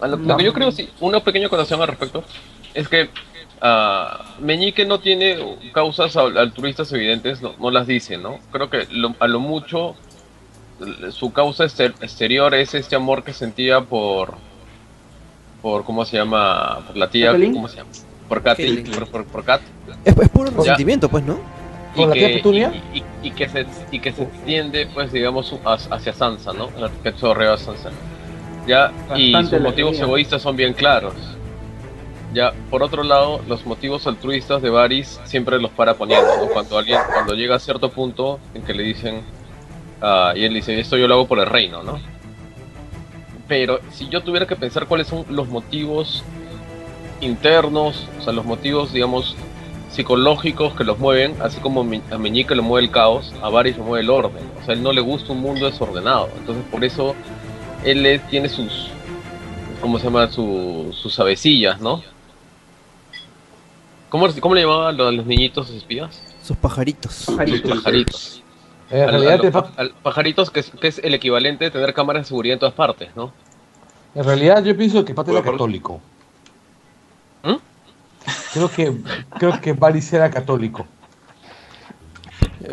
A lo, lo que yo creo, sí, una pequeña acotación al respecto, es que ah, Meñique no tiene causas al- altruistas evidentes, no, no las dice, ¿no? Creo que lo- a lo mucho su causa exter- exterior es este amor que sentía por, por ¿cómo se llama? Por la tía. ¿cómo se llama? Por Katy, por, por, por Kat. Es, es puro resentimiento, pues, ¿no? y ¿Con la tía que, y, y- y que se, y que se extiende, pues, digamos, ha- hacia Sansa, ¿no? El que chorrea a Sansa. Ya, y sus motivos egoístas son bien claros. Ya, por otro lado, los motivos altruistas de Varys siempre los para poniendo, ¿no? Cuando alguien, cuando llega a cierto punto en que le dicen, ah, y él dice, esto yo lo hago por el reino, ¿no? Pero si yo tuviera que pensar cuáles son los motivos internos, o sea, los motivos, digamos, psicológicos que los mueven, así como a Meñique lo mueve el caos, a Varys lo mueve el orden. O sea, él no le gusta un mundo desordenado. Entonces, por eso él tiene sus, ¿cómo se llama? Su- sus avecillas, ¿no? ¿Cómo, cómo le llamaban a los niñitos espías? Sus pajaritos. Pajarito. Pajaritos. En Al- realidad, a te los fa- pa- al- pajaritos que es, que es el equivalente de tener cámaras de seguridad en todas partes, ¿no? en realidad yo pienso que Pate era católico. ¿Mm? Creo que creo que Varys era católico.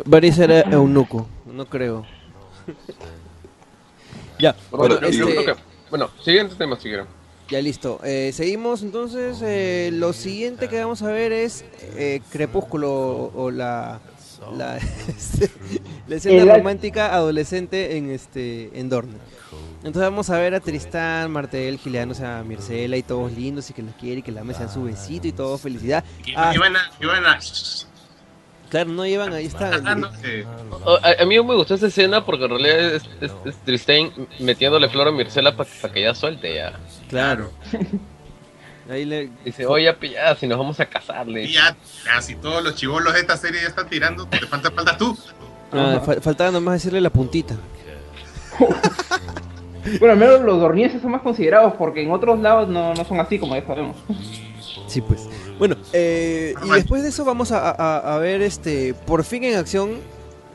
Varys era eunuco, no creo. ya, Bueno, bueno, yo este, creo que- bueno, siguiente tema si quieren. Ya listo. Eh, seguimos entonces. eh, lo siguiente que vamos a ver es eh, Crepúsculo o, o la la, la escena romántica adolescente en este en Dorne. Entonces vamos a ver a Tristán, Martel, gileándose a Mircela y todos lindos y que la quiere y que la mesa su besito y todo felicidad. Ah. a, a- Claro, no llevan ahí está. Oh, A, a mí me gustó esta escena porque en realidad es, es, metiéndole flor a Mircela para que ya suelte ya. Claro. Ahí le... Dice, oye, pillada, si nos vamos a casar, le Y ya, casi todos los chivolos de esta serie ya están tirando, te falta, faltas tú. Ah, fa- faltaba nomás decirle la puntita. Bueno, al menos los dornienses son más considerados porque en otros lados no, no son así, como ya sabemos. Sí, pues. Bueno, eh, y después de eso vamos a, a- a ver, este, por fin en acción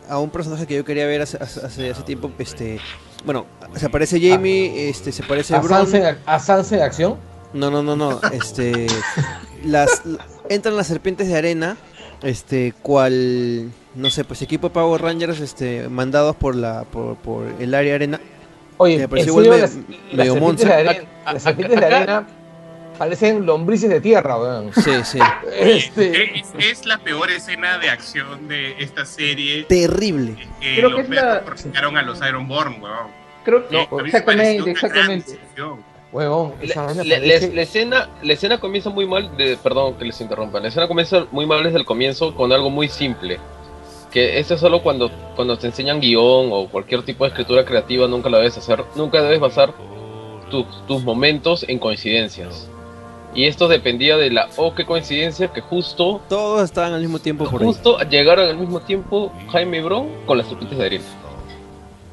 a un personaje que yo quería ver hace, hace, hace- tiempo, este, bueno, se aparece Jamie, este, se parece ¿A Bron. Sansa, ¿A Sansa en acción? No, no, no, no, este, las, entran las serpientes de arena, este, cual, no sé, pues equipo de Power Rangers, este, mandados por la, por, por el área arena. Oye, Me ¿en pareció igual las, me- las medio serpientes monster. de arena, las serpientes de arena parecen lombrices de tierra, weón. Sí, sí, Este, Es, es la peor escena de acción de esta serie. terrible. Que Creo los que es la- presentaron a los Ironborn, weón. Creo que No, exactamente, exactamente. Huevón, esa le- parece- la escena la escena comienza muy mal de, perdón que les interrumpa la escena comienza muy mal desde el comienzo con algo muy simple que esto es solo cuando cuando te enseñan guion o cualquier tipo de escritura creativa nunca la debes hacer nunca debes basar tus, tus momentos en coincidencias y esto dependía de la o qué coincidencia que justo Todos estaban al mismo tiempo por ahí. justo llegaron al mismo tiempo Jaime y Bron con las serpientes de arena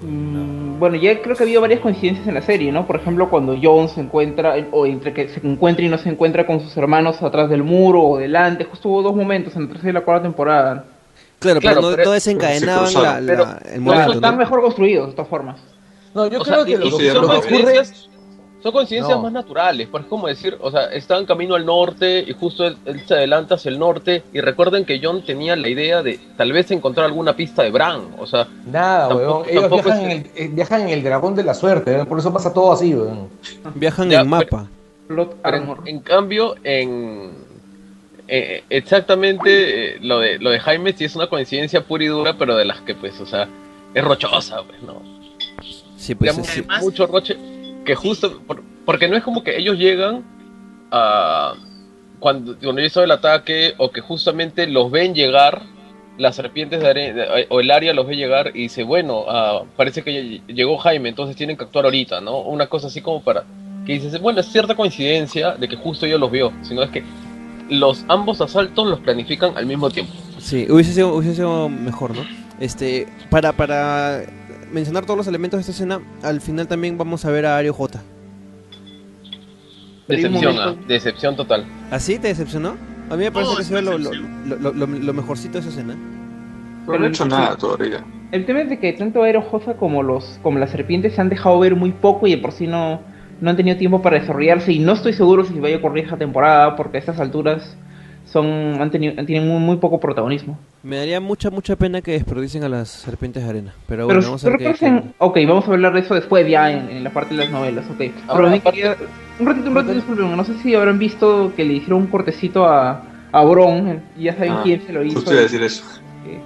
Mm, Bueno, ya creo que ha habido varias coincidencias en la serie, ¿no? Por ejemplo, cuando John se encuentra, o entre que se encuentra y no se encuentra con sus hermanos atrás del muro o delante, justo hubo dos momentos en la tercera y la cuarta temporada. Claro, Claro, pero no, pero- no desencadenaban se la, cruzaron, la- pero- el Claro, momento, están ¿no? mejor construidos, de todas formas. No, yo O creo sea, que lo, que ocurre... Son coincidencias No. más naturales, pues es como decir, o sea, estaban camino al norte y justo él, él se adelanta hacia el norte y recuerden que John tenía la idea de tal vez encontrar alguna pista de Bran, o sea, Nada, Tampoco- weón. Ellos tampoco viajan, es- en el, eh, viajan en el dragón de la suerte. Por eso pasa todo así, weón. Viajan Ya, en mapa. Pero en, cambio en eh, exactamente eh, lo de lo de Jaime sí es una coincidencia pura y dura, pero de las que pues, o sea, es rochosa, pues, ¿no? Sí, pues Digamos, sí. Además- mucho roche que justo por- porque no es como que ellos llegan a cuando cuando hizo el ataque o que justamente los ven llegar las serpientes de arena o el área los ve llegar y dice bueno ah, parece que llegó Jaime entonces tienen que actuar ahorita no una cosa así como para que dices bueno es cierta coincidencia de que justo ellos los vio sino es que los ambos asaltos los planifican al mismo tiempo. Sí, hubiese sido, hubiese sido mejor, ¿no? Este, para, para mencionar todos los elementos de esta escena, al final también vamos a ver a Ario J. Pero decepción ah, decepción total ¿Así te decepcionó? A mí me parece que una lo, lo, decepción. lo, lo- lo- lo mejorcito de esa escena. No han hecho nada todavía. El tema es de que tanto Aerojosa como los como las serpientes se han dejado ver muy poco y de por sí no, no han tenido tiempo para desarrollarse y no estoy seguro si vaya a ocurrir esta temporada porque a estas alturas son han tenido tienen muy, muy poco protagonismo. Me daría mucha, mucha pena que desperdicien a las serpientes de arena. Pero Pero bueno, vamos a ver qué... hacen- Ok, vamos a hablar de eso después ya en, en la parte de las novelas, ok. Pero Ahora, aparte- quería- un ratito, un ratito, disculpen, no sé si habrán visto que le hicieron un cortecito a, a Bron, eh, y ya saben Ah, quién se lo hizo. Justo iba a decir eso. Eh,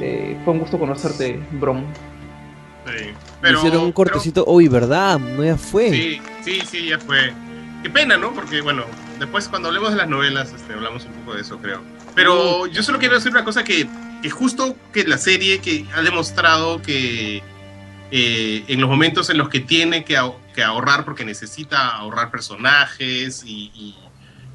eh, fue un gusto conocerte, Bron. Sí. Le Pero, hicieron un cortecito. Uy, ¿verdad? No ya fue. pero- sí, sí, sí, ya fue. Qué pena, ¿no? Porque, bueno, después cuando hablemos de las novelas, este, hablamos un poco de eso, creo. Pero yo solo quiero decir una cosa que, que justo que la serie que ha demostrado que eh, en los momentos en los que tiene que, ahor- que ahorrar porque necesita ahorrar personajes y, y-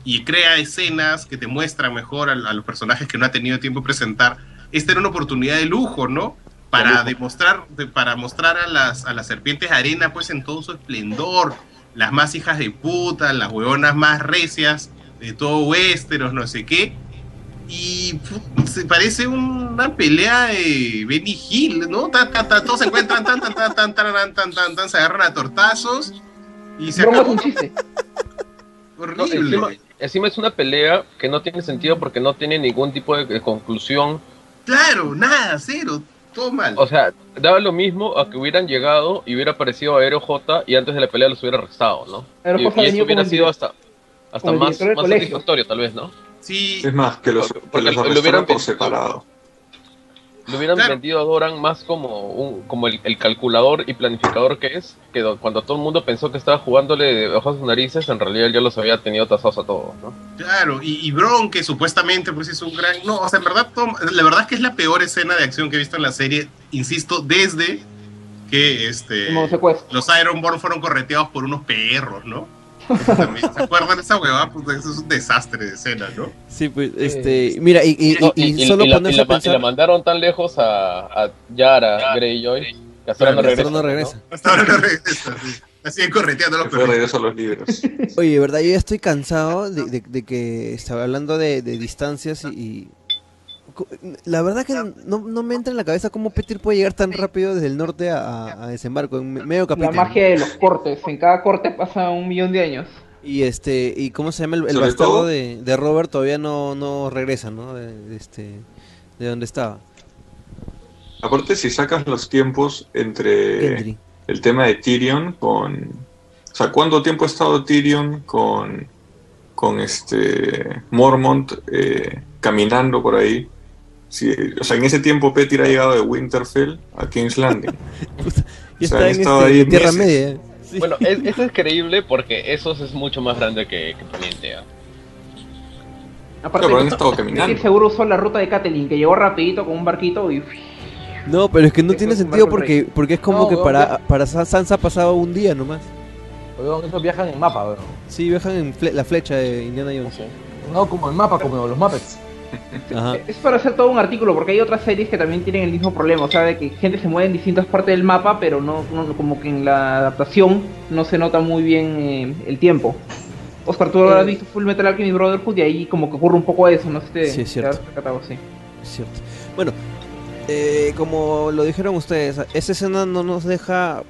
y crea escenas que te muestran mejor a, a los personajes que no ha tenido tiempo de presentar, esta era una oportunidad de lujo, ¿no? Para demostrar, de- para mostrar a las, a las serpientes de arena pues en todo su esplendor, las más hijas de puta, las huevonas más recias de todo Westeros, no sé qué. Y se parece una pelea de Benny Hill, ¿no? Todos se encuentran, tan, tan, tan, tan, tan, tan, tan, tan, tan, se agarran a tortazos y se acabó. un chiste. No, Horrible. encima, encima es una pelea que no tiene sentido porque no tiene ningún tipo de, de conclusión. Claro, nada, cero, todo mal. O sea, daba lo mismo a que hubieran llegado y hubiera aparecido Aero J y antes de la pelea los hubiera arrestado, ¿no? Aero y, y eso hubiera el sido hasta, hasta más, más satisfactorio, tal vez, ¿no? Sí, Es más, que los, que Porque los lo hubieran por separado. Le hubieran Claro. vendido a Doran más como un, como el, el calculador y planificador que es, que do- cuando todo el mundo pensó que estaba jugándole debajo de sus narices, en realidad él ya los había tenido tasados a todos, ¿no? Claro, y, y Bron, que supuestamente pues es un gran... No, o sea, en verdad, Tom, la verdad es que es la peor escena de acción que he visto en la serie, insisto, desde que este, los Ironborn fueron correteados por unos perros, ¿no? También, ¿Se acuerdan esa huevada? Puta, eso es un desastre de escena, ¿no? Sí, pues, este, mira, y, y, y- y solo y la, ponerse y la a pensar, la mandaron tan lejos a, a Yara Greyjoy que hasta ahora no Hasta regresa. ahora no regresa. Hasta ahora no regresa. sí. Así correteando los regreso a los libros. Oye, de verdad, yo ya estoy cansado de, de- de que estaba hablando de, de distancias y, La verdad que no, no me entra en la cabeza cómo Petir puede llegar tan rápido desde el norte a, a- a desembarco en me- medio La capítulo. magia de los cortes. En cada corte pasa un millón de años. Y este, y cómo se llama el, bastardo de, de Robert todavía no, no regresa, ¿no? De, de este, de donde estaba. Aparte, si sacas los tiempos entre Gendry. el tema de Tyrion con... O sea, ¿cuánto tiempo ha estado Tyrion con, con este Mormont eh, caminando por ahí? Sí, o sea, en ese tiempo Petir ha llegado de Winterfell a King's Landing. Y O sea, está en, estado este, ahí en Tierra meses. Media. ¿eh? Sí. Bueno, es- eso es creíble porque Esos es mucho más grande que, que Poniente. Aparte, Pero han estado Petir caminando. seguro usó la ruta de Catelyn, que llegó rapidito con un barquito y... No, pero es que no Eso tiene sentido porque, porque es como No, que weón, para, para Sa- Sansa ha pasado un día nomás. Weón, esos viajan en mapa, weón. Sí, viajan en fle- la flecha de Indiana Jones. No como en mapa, como los Muppets. Ajá. Es para hacer todo un artículo, porque hay otras series que también tienen el mismo problema, o sea, de que gente se mueve en distintas partes del mapa, pero no, no- como que en la adaptación no se nota muy bien eh, el tiempo. Oscar, tú habrás Eh. visto Full Metal Alchemist Brotherhood y ahí como que ocurre un poco eso, no sé si te, Sí, es cierto. sí. Es cierto. Bueno, eh, como lo dijeron ustedes, esa escena no nos deja...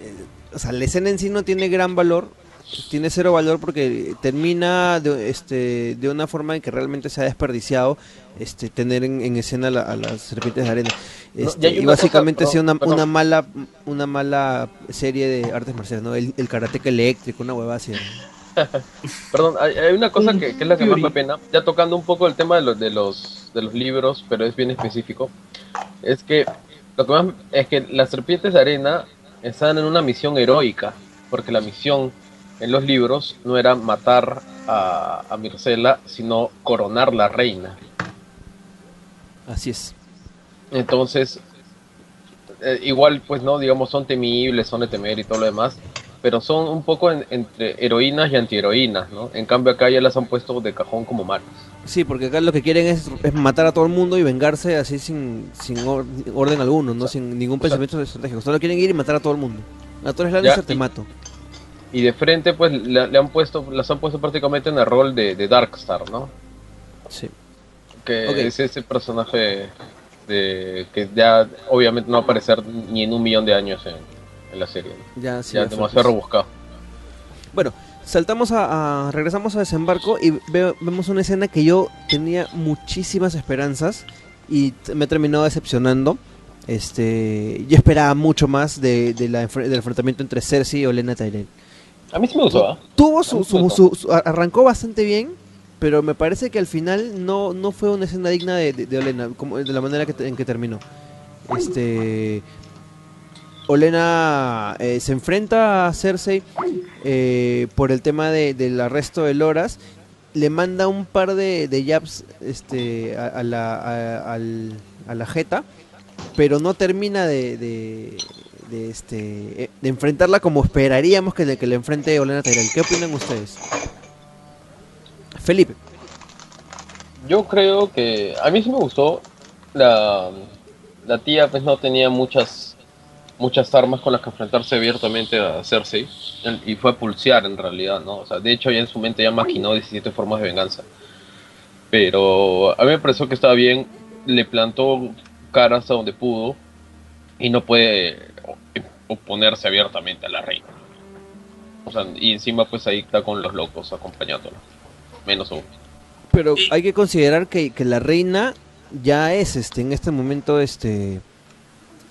eh, o sea, la escena en sí no tiene gran valor, tiene cero valor porque termina de, este, de una forma en que realmente se ha desperdiciado este, tener en, en escena la- a las serpientes de arena. Este, y básicamente ha sido una, mala una mala serie de artes marciales, ¿no? El, el karateca eléctrico, una huevada así. ¿no? Perdón, hay, hay una cosa que, que es la que más me pena, ya tocando un poco el tema de los, de los de los libros, pero es bien específico, es que lo que más es que las serpientes de arena están en una misión heroica, porque la misión en los libros no era matar a, a Mircela, sino coronar la reina. Así es. Entonces, eh, igual, pues no, digamos, son temibles, son de temer y todo lo demás, pero son un poco en- entre heroínas y antiheroínas, ¿no? En cambio, acá ya las han puesto de cajón como malas. Sí, porque acá lo que quieren es, es matar a todo el mundo y vengarse así sin, sin or- orden alguno, ¿no? sin ningún pensamiento estratégico. Solo quieren ir y matar a todo el mundo. A todos los te mato. Y de frente, pues, le, le han puesto, las han puesto prácticamente en el rol de, de Darkstar, ¿no? Sí. Que Ok. es ese personaje de que ya obviamente no va a aparecer ni en un millón de años en, en la serie. ¿no? Ya, sí, ya demasiado pues. rebuscado. Bueno, saltamos a, a- regresamos a desembarco y veo- vemos una escena que yo tenía muchísimas esperanzas y me terminó decepcionando. Este, yo esperaba mucho más de, de la enfre- del enfrentamiento entre Cersei y Olenna Tyrell. A mí sí me gustó, ¿ah? Tuvo su, su- su- arrancó bastante bien, pero me parece que al final no, no fue una escena digna de, de, de Olenna, como de la manera que en que terminó. Este Olena eh, se enfrenta a Cersei eh, por el tema de- del arresto de Loras. Le manda un par de, de jabs este, a, a la, a, a la jeta, pero no termina de, este, eh, de enfrentarla como esperaríamos que le, que le enfrente Olena Tyrell. ¿Qué opinan ustedes? Felipe. Yo creo que a mí sí me gustó. La, la tía pues no tenía muchas muchas armas con las que enfrentarse abiertamente a Cersei y fue a pulsear en realidad, ¿no? O sea, de hecho ya en su mente ya maquinó 17 formas de venganza. Pero a mí me pareció que estaba bien, le plantó cara hasta donde pudo y no puede oponerse abiertamente a la reina. O sea, y encima pues ahí está con los locos acompañándola. Menos uno. Pero Y- hay que considerar que, que la reina ya es este en este momento este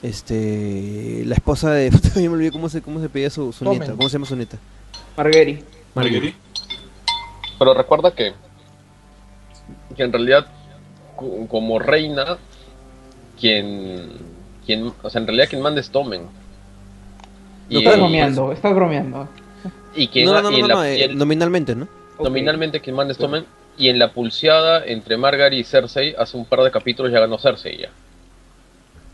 este la esposa de todavía me olvidé cómo se cómo se pedía su, su nieta, cómo se llama su nieta. Marguerite. Marguerite. Pero recuerda que, que en realidad co- como reina, quien, quien, o sea, en realidad quien manda es Tomen. Y, Estás bromeando, estás bromeando. y quien, No, no, y no, en la- eh, en- nominalmente, ¿no? nominalmente quien manda es Tomen, y en la pulseada entre Margaery y Cersei, hace un par de capítulos ya ganó Cersei ya.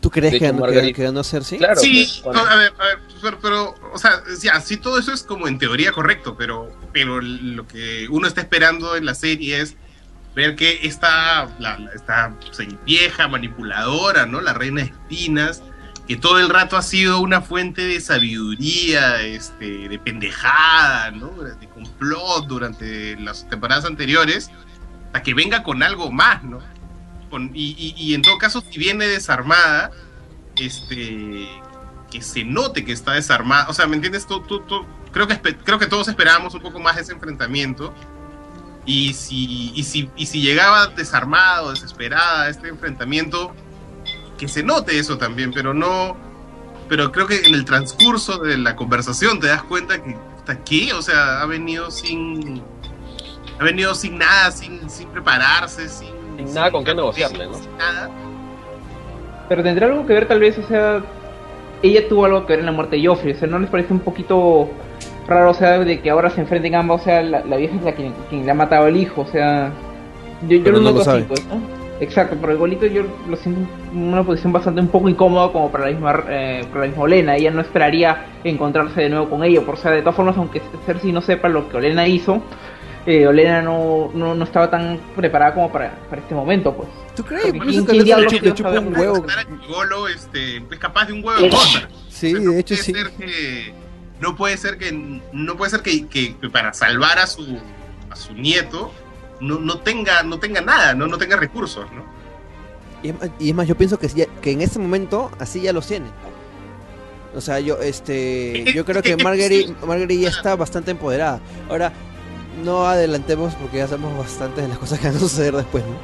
¿Tú crees que, hecho, que- Margarita- que ganó Cersei? Claro, sí, pues, cuando- a ver, a ver, pero, pero, o sea, ya, sí, todo eso es como en teoría correcto, pero, pero lo que uno está esperando en la serie es ver que esta, la, esta pues, vieja manipuladora, ¿no? La reina de espinas, que todo el rato ha sido una fuente de sabiduría, este, de pendejada, ¿no? De complot durante las temporadas anteriores, a que venga con algo más, ¿no? Con- y, y- y en todo caso, si viene desarmada, este que se note que está desarmada. O sea, ¿me entiendes? Tú, tú- tú- creo, que, creo que todos esperábamos un poco más ese enfrentamiento. Y si, y si, y si llegaba desarmado, desesperada este enfrentamiento, que se note eso también, pero no. Pero creo que en el transcurso de la conversación te das cuenta que. ¿Hasta qué? O sea, ha venido sin. Ha venido sin nada, sin, sin prepararse, sin. Sin nada con qué negociarle, ¿no? sin nada. Pero tendrá algo que ver tal vez, o sea, ella tuvo algo que ver en la muerte de Joffrey, o sea, ¿no les parece un poquito raro, o sea, de que ahora se enfrenten ambos, o sea, la, la vieja es la quien, quien le ha matado al hijo, o sea, yo, yo lo no lo así, pues. Exacto, pero igualito yo lo siento en una posición bastante un poco incómoda como para la misma, eh, para la misma Olena, ella no esperaría encontrarse de nuevo con ella, por o sea, de todas formas, aunque Cersei no sepa lo que Olena hizo, eh, Olena no, no, no estaba tan preparada como para, para este momento, pues. ¿Tú crees? Porque Por ¿quién- eso quién chupa- un huevo. Este, es capaz de un huevo de gota. Sí, Pero no de hecho sí. ser que- no puede ser que no puede ser que, que- que para salvar a su a su nieto no, no tenga no tenga nada, no, no tenga recursos, ¿no? Y es, más, y es más, yo pienso que, ya- que en este momento así ya los tiene. O sea, yo este yo creo que Marguerite, Marguerite ya está bastante empoderada. Ahora, no adelantemos porque ya sabemos bastante de las cosas que van a suceder después, ¿no?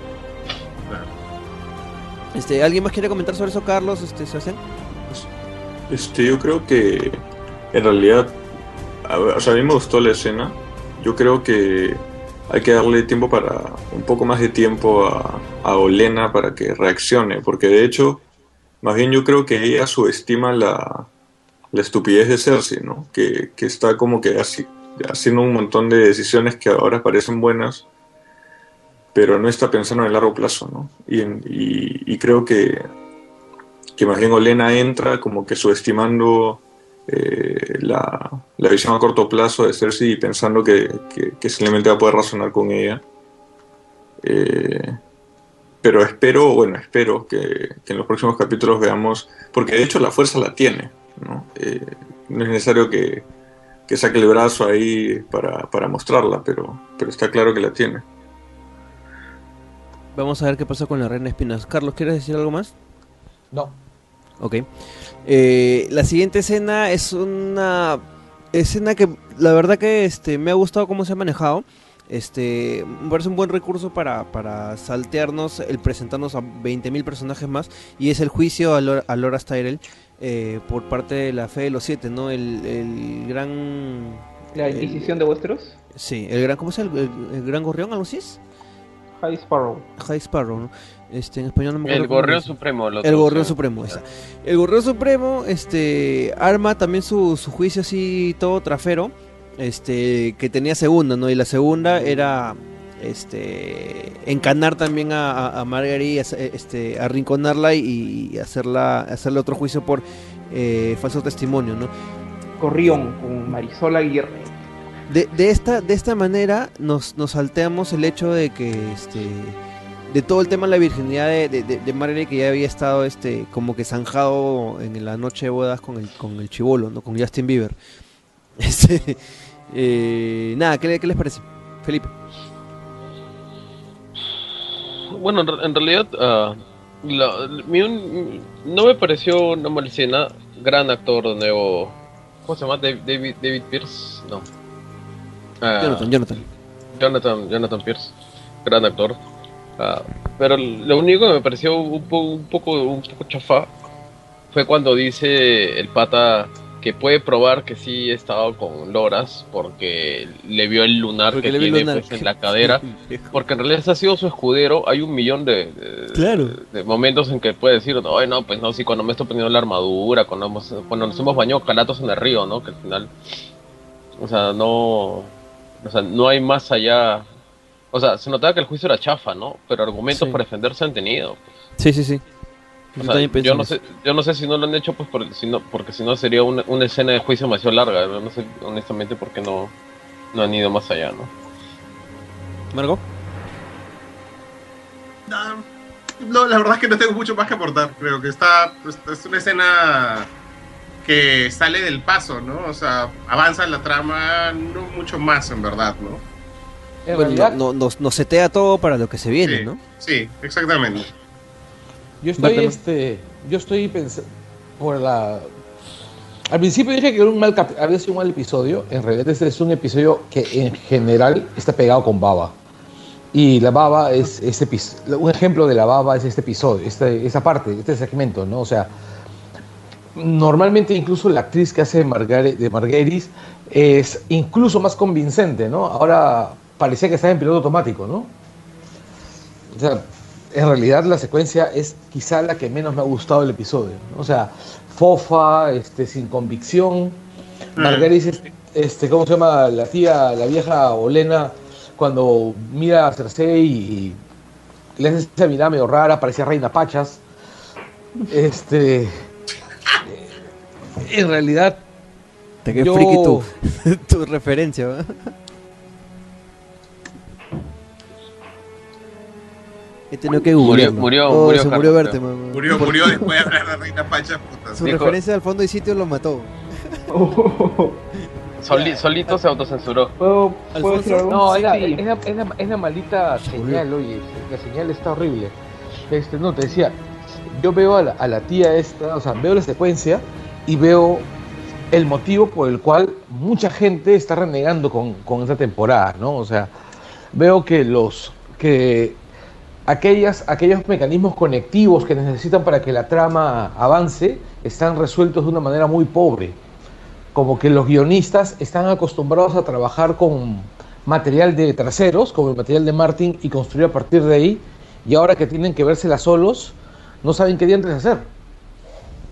Este, ¿Alguien más quiere comentar sobre eso, Carlos? Este, Sebastián? Este, yo creo que en realidad, a, o sea, a mí me gustó la escena. Yo creo que hay que darle tiempo para, un poco más de tiempo a, a Olena para que reaccione, porque de hecho, más bien yo creo que ella subestima la, la estupidez de Cersei, ¿no? Que, que está como que así, haciendo un montón de decisiones que ahora parecen buenas, pero no está pensando en el largo plazo, ¿no? Y, y- y creo que, que más bien Olena entra como que subestimando eh, la, la visión a corto plazo de Cersei y pensando que, que, que simplemente va a poder razonar con ella. Eh, pero espero, bueno, espero que, que en los próximos capítulos veamos, porque de hecho la fuerza la tiene, ¿no? Eh, no es necesario que, que saque el brazo ahí para, para mostrarla, pero, pero está claro que la tiene. Vamos a ver qué pasa con la reina Espinas. Carlos, ¿quieres decir algo más? No. Ok. Eh, la siguiente escena es una escena que la verdad que este me ha gustado cómo se ha manejado. Este, me parece un buen recurso para, para saltearnos el presentarnos a 20.000 personajes más y es el juicio a, Lor- a Loras Tyrell eh, por parte de la fe de los siete, ¿no? El, el gran... La el- Inquisición de Westeros, Sí, el gran... ¿Cómo llama? El, el gran gorrión, algo así es? High Sparrow. High Sparrow, ¿no? Este, en español no me acuerdo El dice. Supremo. lo El Gorrión traducen. Supremo, esa. El Gorrión Supremo, este, arma también su, su juicio así todo trafero, este, que tenía segunda, ¿no? Y la segunda era, este, encanar también a, a, a Marguerite, hace- este, arrinconarla y, y hacerla, hacerle otro juicio por eh, falso testimonio, ¿no? Corrión con Marisol Aguirre. De, de esta, de esta manera nos, nos salteamos el hecho de que este de todo el tema de la virginidad de, de, de- de que ya había estado este como que zanjado en la noche de bodas con el con el chivolo, ¿no? Con Justin Bieber. Este, eh, nada, ¿qué, qué les parece? Felipe. Bueno, en, re- en realidad, ah, la- mi un- no me pareció una. Gran actor de nuevo. ¿Cómo se llama? David, David, David Pierce? No. Ah, Jonathan, Jonathan. Jonathan, Jonathan Pierce, gran actor. Ah, pero lo único que me pareció un, po- un poco un poco chafa fue cuando dice el pata que puede probar que sí estaba con Loras porque le vio el lunar Porque que tiene lunar. pues, en la cadera. Porque en realidad ha sido su escudero. Hay un millón de, de- Claro. de momentos en que puede decir, ay no, pues no, sí, cuando me estoy poniendo la armadura, cuando, hemos- cuando nos hemos bañado calatos en el río, ¿no? Que al final, o sea, no, o sea, no hay más allá. O sea, se notaba que el juicio era chafa, ¿no? Pero argumentos Sí. para defenderse han tenido. Sí, sí, sí. O Yo sea, yo no sé, yo no sé si no lo han hecho pues por, si no- porque si no sería una, una escena de juicio demasiado larga, no, No sé honestamente por qué no, no han ido más allá, ¿no? Margot. Ah, No, la verdad es que no tengo mucho más que aportar. Creo que está. Es, es una escena que sale del paso, ¿no? O sea, avanza la trama, no mucho más, en verdad, ¿no? En Bueno, realidad, no, no- nos, nos setea todo para lo que se viene, sí, ¿no? sí, exactamente. Yo estoy, este, yo estoy pensando por la. Al principio dije que era un mal cap- había sido un mal episodio. En realidad este es un episodio que en general está pegado con baba. Y la baba es este un ejemplo de la baba es este episodio, este, esa parte, este segmento, ¿no? O sea, normalmente incluso la actriz que hace de, Margare- de Margueris es incluso más convincente, ¿no? Ahora parecía que estaba en piloto automático, ¿no? O sea, en realidad la secuencia es quizá la que menos me ha gustado del episodio. ¿no? O sea, fofa, este, sin convicción. Margaris, este, este, ¿cómo se llama? La tía, la vieja Olena, cuando mira a Cersei y, y le hace esa mirada medio rara, parecía Reina Pachas. Este. En realidad, Te qué Yo- friki tu, tu referencia, ¿verdad? He tenido que. ¿no? murió- Oh, murió se murió. Murió, Por- murió después de hablar de Reina Pacha, puta. Su Dijo- referencia al fondo y sitio lo mató. Soli- solito se autocensuró. ¿Puedo, ¿puedo decir algo? No, Sí, la- es la maldita señal, oye, la señal está horrible. Este, no, te decía, yo veo a la, a la tía esta, o sea, veo la secuencia y veo el motivo por el cual mucha gente está renegando con, con esta temporada, ¿no? O sea, veo que los, que aquellas, aquellos mecanismos conectivos que necesitan para que la trama avance están resueltos de una manera muy pobre como que los guionistas están acostumbrados a trabajar con material de terceros, como el material de Martin, y construir a partir de ahí, y ahora que tienen que vérselas solos, no saben qué dientes hacer.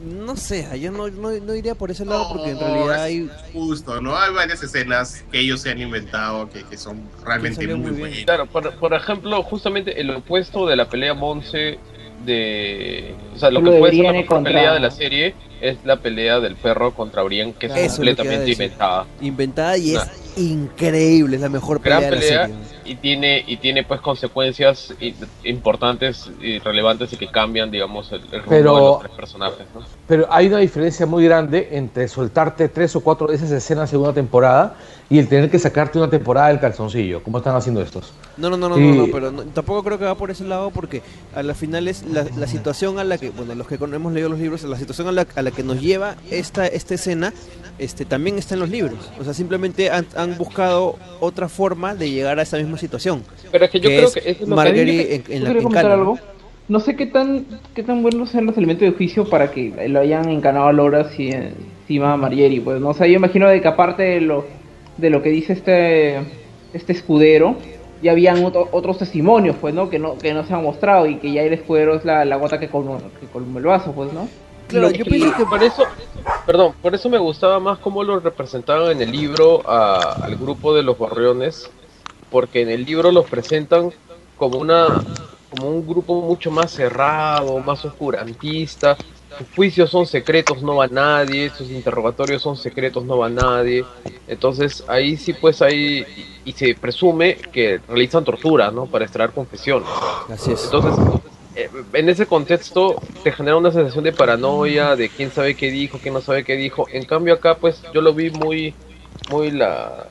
No sé, yo no, no, no iría por ese lado porque en realidad hay... Justo, ¿no? Hay varias escenas que ellos se han inventado que, que son realmente muy, muy bien. buenas. Claro, por, por ejemplo, justamente el opuesto de la pelea Monse de... O sea, lo Lo que de puede ser la mejor contra- pelea de la serie es la pelea del perro contra Brienne, que es Eso completamente inventada. Inventada y Nah. es increíble, es la mejor pelea Gran de la pelea serie. Y tiene y tiene pues consecuencias importantes y relevantes y que cambian, digamos, el, el rumbo Pero- de los tres personajes, ¿no? Pero hay una diferencia muy grande entre soltarte tres o cuatro de esas escenas en una temporada y el tener que sacarte una temporada del calzoncillo, como están haciendo estos. No, no, no, no, Sí. no, no, pero no- tampoco creo que va por ese lado porque a la final es la, la situación a la que, bueno, los que hemos leído los libros, la situación a la, a la que nos lleva esta, esta escena este, también está en los libros. O sea, simplemente han, han buscado otra forma de llegar a esa misma situación. Pero es que yo que creo es que eso es lo que Marguerite en, Yo en la quería en comentar canon, algo. No sé qué tan qué tan buenos sean los elementos de juicio para que lo hayan encanado a Loras y encima a Margeri, pues no o sea, yo imagino de que aparte de lo de lo que dice este este escudero, ya habían otro- otros testimonios, pues, ¿no? Que no que no se han mostrado y que ya el escudero es la, la gota que colmó, que colmó el vaso, pues, ¿no? Claro, yo pienso que por eso, perdón, por eso me gustaba más cómo lo representaban en el libro a- al grupo de los gorriones, porque en el libro los presentan como una como un grupo mucho más cerrado, más oscurantista. Sus juicios son secretos, no va nadie. Sus interrogatorios son secretos, no va nadie. Entonces ahí sí, pues ahí y, se presume que realizan tortura, ¿no? Para extraer confesiones. Así es. Entonces, eh, en ese contexto te genera una sensación de paranoia, de quién sabe qué dijo, quién no sabe qué dijo. En cambio acá, pues, yo lo vi muy, muy la,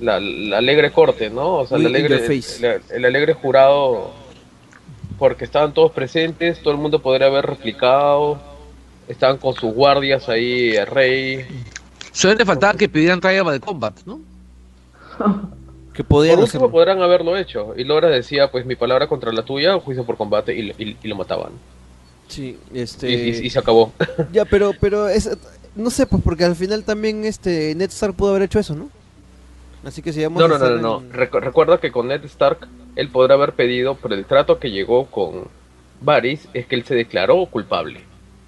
la, la alegre corte, ¿no? O sea, in alegre, el, el alegre jurado, porque estaban todos presentes, todo el mundo podría haber replicado, estaban con sus guardias ahí, el rey. Solo le faltaba que pidieran Trial de Combat, ¿no? que podían Por último podrán haberlo hecho. Y Lora decía, pues, mi palabra contra la tuya, juicio por combate, y, y- y lo mataban. Sí, este... Y, y- y se acabó. Ya, pero, pero es, no sé, pues porque al final también este Ned Stark pudo haber hecho eso, ¿no? Así que si vamos No, a no, no, no, no. en- Recu- recuerda que con Ned Stark, él podrá haber pedido, por el trato que llegó con Varys, es que él se declaró culpable.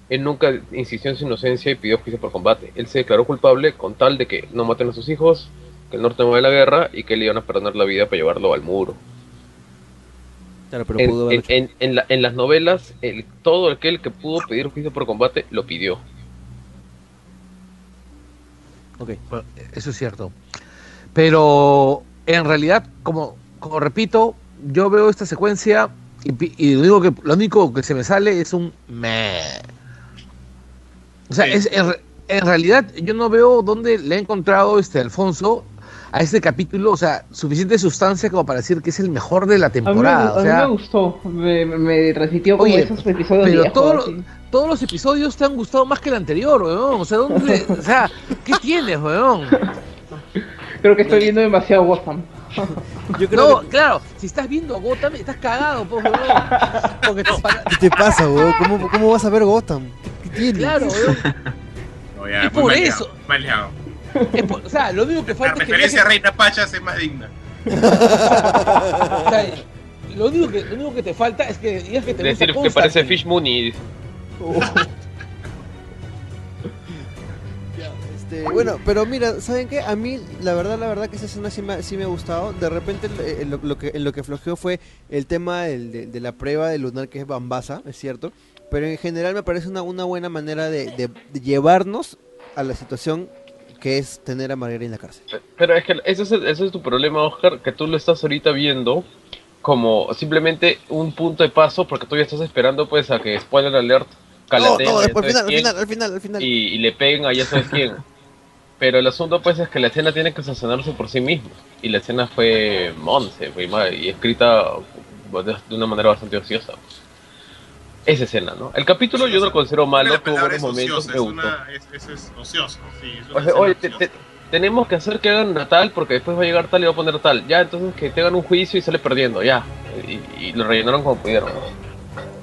Él nunca insistió en su inocencia y pidió juicio por combate. Él se declaró culpable con tal de que no maten a sus hijos, que el norte a la guerra y que le iban a perdonar la vida para llevarlo al muro. Claro, pero En, pudo en- hecho. en- en la- en las novelas, el, todo aquel que pudo pedir juicio por combate lo pidió. Ok. Bueno, Eso es cierto. Pero en realidad, como, como repito, yo veo esta secuencia y, pi- y lo, único que, lo único que se me sale es un meh. O sea, Sí. es, en, re- en realidad yo no veo dónde le ha encontrado este Alfonso a este capítulo, o sea, suficiente sustancia como para decir que es el mejor de la A mí, me, temporada. a o mí sea, me gustó, me, me transmitió como Oye, esos episodios pero viejos, todo todos los episodios te han gustado más que el anterior, weón. O sea, ¿dónde, o sea, ¿qué tienes, weón? Creo que estoy viendo demasiado Gotham. Yo creo No, que- claro, si estás viendo Gotham, estás cagado, weón. Porque te para- ¿Qué te pasa, weón? ¿Cómo, ¿Cómo vas a ver Gotham? ¿Qué, qué tiene? Claro, weón. No, ya, Es por eso. maleado. Es por- o sea, lo único que La falta es que a Reina Pachas es más digna. o sea, lo único que lo único que te falta es que digas que te gusta Decir que parece. Fish Mooney. Ya, este, bueno, pero mira, ¿saben qué? A mí, la verdad, la verdad que esa escena sí me, sí me ha gustado. De repente, eh, lo, lo que, en lo que flojeó fue el tema del- de, de la prueba de lunar, que es Bambasa, es cierto. Pero en general me parece una, una buena manera de, de- de llevarnos a la situación que es tener a Marguerite en la cárcel. Pero es que ese es, el- ese es tu problema, Oscar, que tú lo estás ahorita viendo como simplemente un punto de paso, porque tú ya estás esperando pues a que spoiler alert calateen no, a ya después al sabes final, al quién, final, al final, al final. y, y le peguen a ya sabes quién. Pero el asunto pues es que la escena tiene que sancionarse por sí misma. Y la escena fue monce, fue ma- y escrita de, de una manera bastante ociosa. Esa escena, ¿no? El capítulo yo no lo considero malo, tuvo es momentos, ociosa, me es, gustó. es, es ocioso. Sí, es una O sea, escena oye, te- ociosa. te- tenemos que hacer que hagan tal porque después va a llegar tal y va a poner tal. Ya, entonces que tengan un juicio y sale perdiendo, ya. Y, y lo rellenaron como pudieron. ¿no?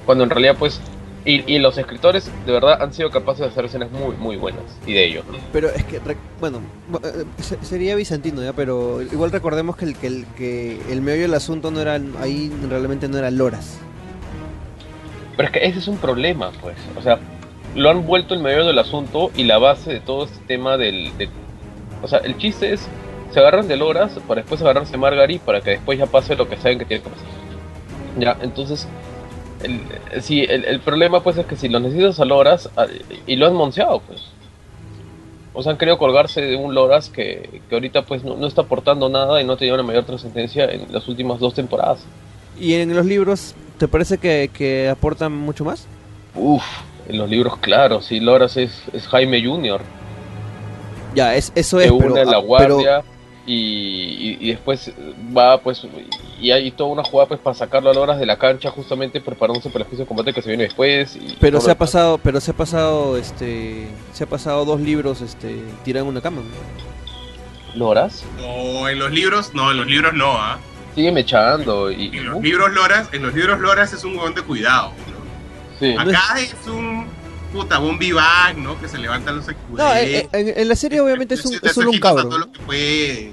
Cuando en realidad, pues. Y, y los escritores de verdad han sido capaces de hacer escenas muy, muy buenas. Y de ellos, ¿no? Pero es que, bueno, bu- eh, se- sería bizantino, ¿ya? Pero igual recordemos que el, que el, que el meollo del asunto no era, ahí realmente no eran loras. Pero es que ese es un problema, pues. O sea, lo han vuelto el medio del asunto y la base de todo este tema del. de- o sea, el chiste es. Se agarran de Loras para después agarrarse Margaret para que después ya pase lo que saben que tiene que pasar. Ya, entonces. El, eh, sí, el, el problema pues es que si lo necesitas a Loras ah, y lo han monceado, pues. O sea, han querido colgarse de un Loras que, que ahorita pues no, no está aportando nada y no ha tenido una mayor trascendencia en las últimas dos temporadas. ¿Y en los libros te parece que, que aportan mucho más? Uf, en los libros, claro, sí, Loras es, es Jaime Jr. Ya, es, eso se es, une pero, a la ah, guardia y, y- y después va pues y hay toda una jugada pues para sacarlo a las horas de la cancha justamente preparándose para el juicio de combate que se viene después y pero, se ha pasado, pero se ha pasado, este, se ha pasado dos libros, este, tirado en una cama. ¿no? Loras No, en los libros, no, en los libros no, ¿ah? sigue mechando y En los uh, libros Loras, en los libros Loras es un huevón de cuidado, ¿no? sí. Acá es un puta un vivac, ¿no? Que se levantan los No, escuderos. en, en- en la serie obviamente es, un, es solo un cabro. Todo lo que puede.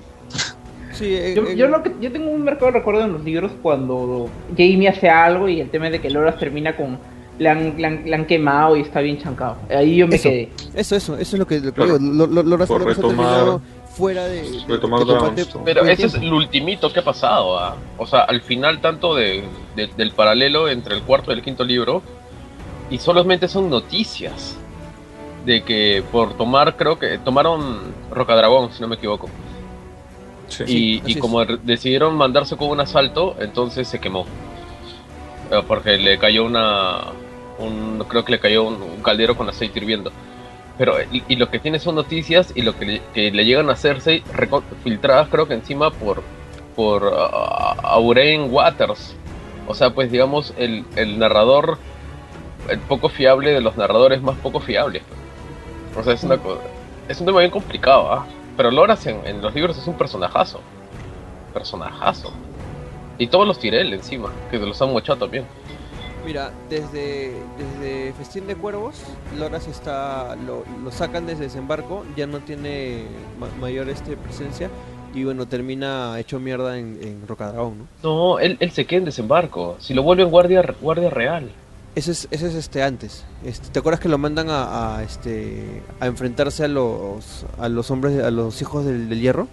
Sí, en- Yo, en- yo, lo que, yo tengo un marcado recuerdo en los libros cuando Jamie hace algo y el tema de que Loras termina con. Le han, le han- le han quemado y está bien chancado. Ahí yo me Eso. quedé. Eso, eso, eso es lo que, lo que Claro. digo. Lo, lo, Loras- Por Loras ha retomar- terminado fuera de, de- retomar de combate Dragonstone. pero ese es el ultimito que ha pasado ah. o sea al final tanto de, de- del paralelo entre el cuarto y el quinto libro y solamente son noticias de que por tomar creo que tomaron Rocadragón si no me equivoco Sí. y, como decidieron mandarse con un asalto, entonces se quemó. Eh, Porque le cayó una. Un, creo que le cayó un, un caldero con aceite hirviendo. Pero, y, y lo que tiene son noticias y lo que le, que le llegan a hacerse filtradas, creo que encima por. por Auren Waters. O sea, pues digamos, el, el narrador. El poco fiable de los narradores más poco fiables. O sea, es una cosa. Es un tema bien complicado, ¿ah? Pero Loras en, en los libros es un personajazo. Personajazo. Y todos los Tyrell encima, que se los han mochado también. Mira, desde, desde Festín de Cuervos, Loras está, lo, lo sacan desde desembarco, ya no tiene ma- mayor este presencia y bueno, termina hecho mierda en, en Rocadragón, ¿no? No, él, él se queda en desembarco. Si lo vuelven guardia, guardia real. Ese es, ese es este antes. Este, ¿Te acuerdas que lo mandan a, a, este a enfrentarse a los a los hombres a los hijos del, del hierro?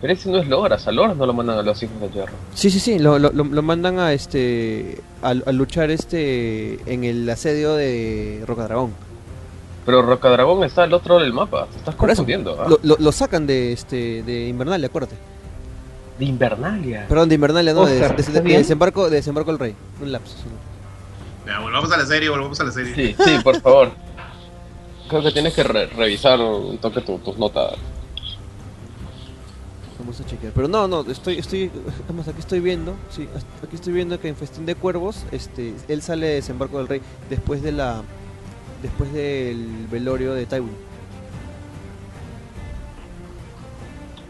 Pero ese no es Loras, a Loras no lo mandan a los hijos de hierro. Sí, sí, sí, lo, lo, mandan a este a, a luchar este en el asedio de Rocadragón. Pero Rocadragón está al otro lado del mapa, te estás Por confundiendo. ¿ah? Lo, lo- lo sacan de este de Invernalia, acuérdate. De Invernalia. Perdón, de Invernalia, no, de, Oscar, de- ¿estás de- de bien? desembarco, de desembarco del rey. Un lapso. Ya, volvamos a la serie, volvamos a la serie. Sí, sí, por favor. Creo que tienes que re- revisar un toque tu- tus notas. Vamos a chequear. Pero no, no, estoy, estoy, además aquí estoy viendo, sí, aquí estoy viendo que en Festín de Cuervos, este, él sale de Desembarco del Rey después de la, después del velorio de Tywin.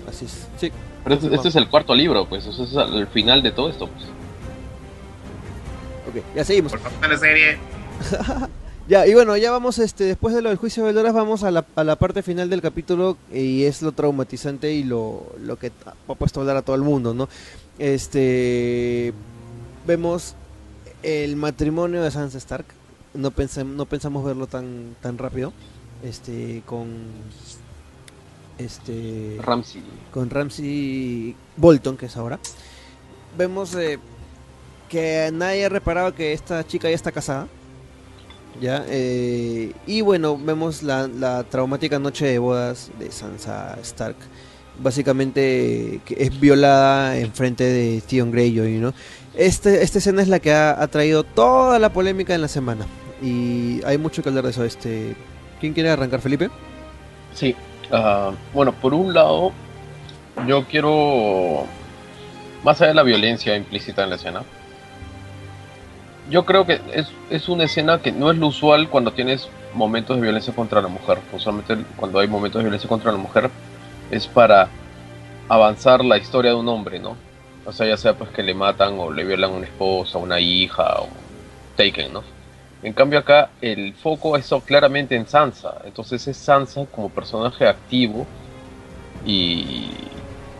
Así es, sí. Pero este, este es el cuarto libro, pues. Eso es el final de todo esto, pues. Ok, ya seguimos. Volvamos a la serie. Ya, y bueno, ya vamos, este, después de lo del juicio de Veloras, vamos a la, a la parte final del capítulo y es lo traumatizante y lo, lo que ha puesto a hablar a todo el mundo, ¿no? Este, vemos el matrimonio de Sansa Stark, no, pensam- no pensamos verlo tan, tan rápido, este, con, este, Ramsey. con Ramsey Bolton, que es ahora. Vemos eh, que nadie ha reparado que esta chica ya está casada. Ya, eh, y bueno, vemos la, la traumática noche de bodas de Sansa Stark. Básicamente que es violada en frente de Theon Greyjoy, ¿no? Este, esta escena es la que ha, ha traído toda la polémica en la semana. Y hay mucho que hablar de eso. Este, ¿Quién quiere arrancar, Felipe? Sí. Ah, bueno, por un lado, yo quiero. Más allá de la violencia implícita en la escena, yo creo que es, es una escena que no es lo usual cuando tienes momentos de violencia contra la mujer. Usualmente, cuando hay momentos de violencia contra la mujer, es para avanzar la historia de un hombre, ¿no? O sea, ya sea pues que le matan o le violan a una esposa, una hija o Taken, ¿no? En cambio acá el foco es claramente en Sansa. Entonces es Sansa como personaje activo y,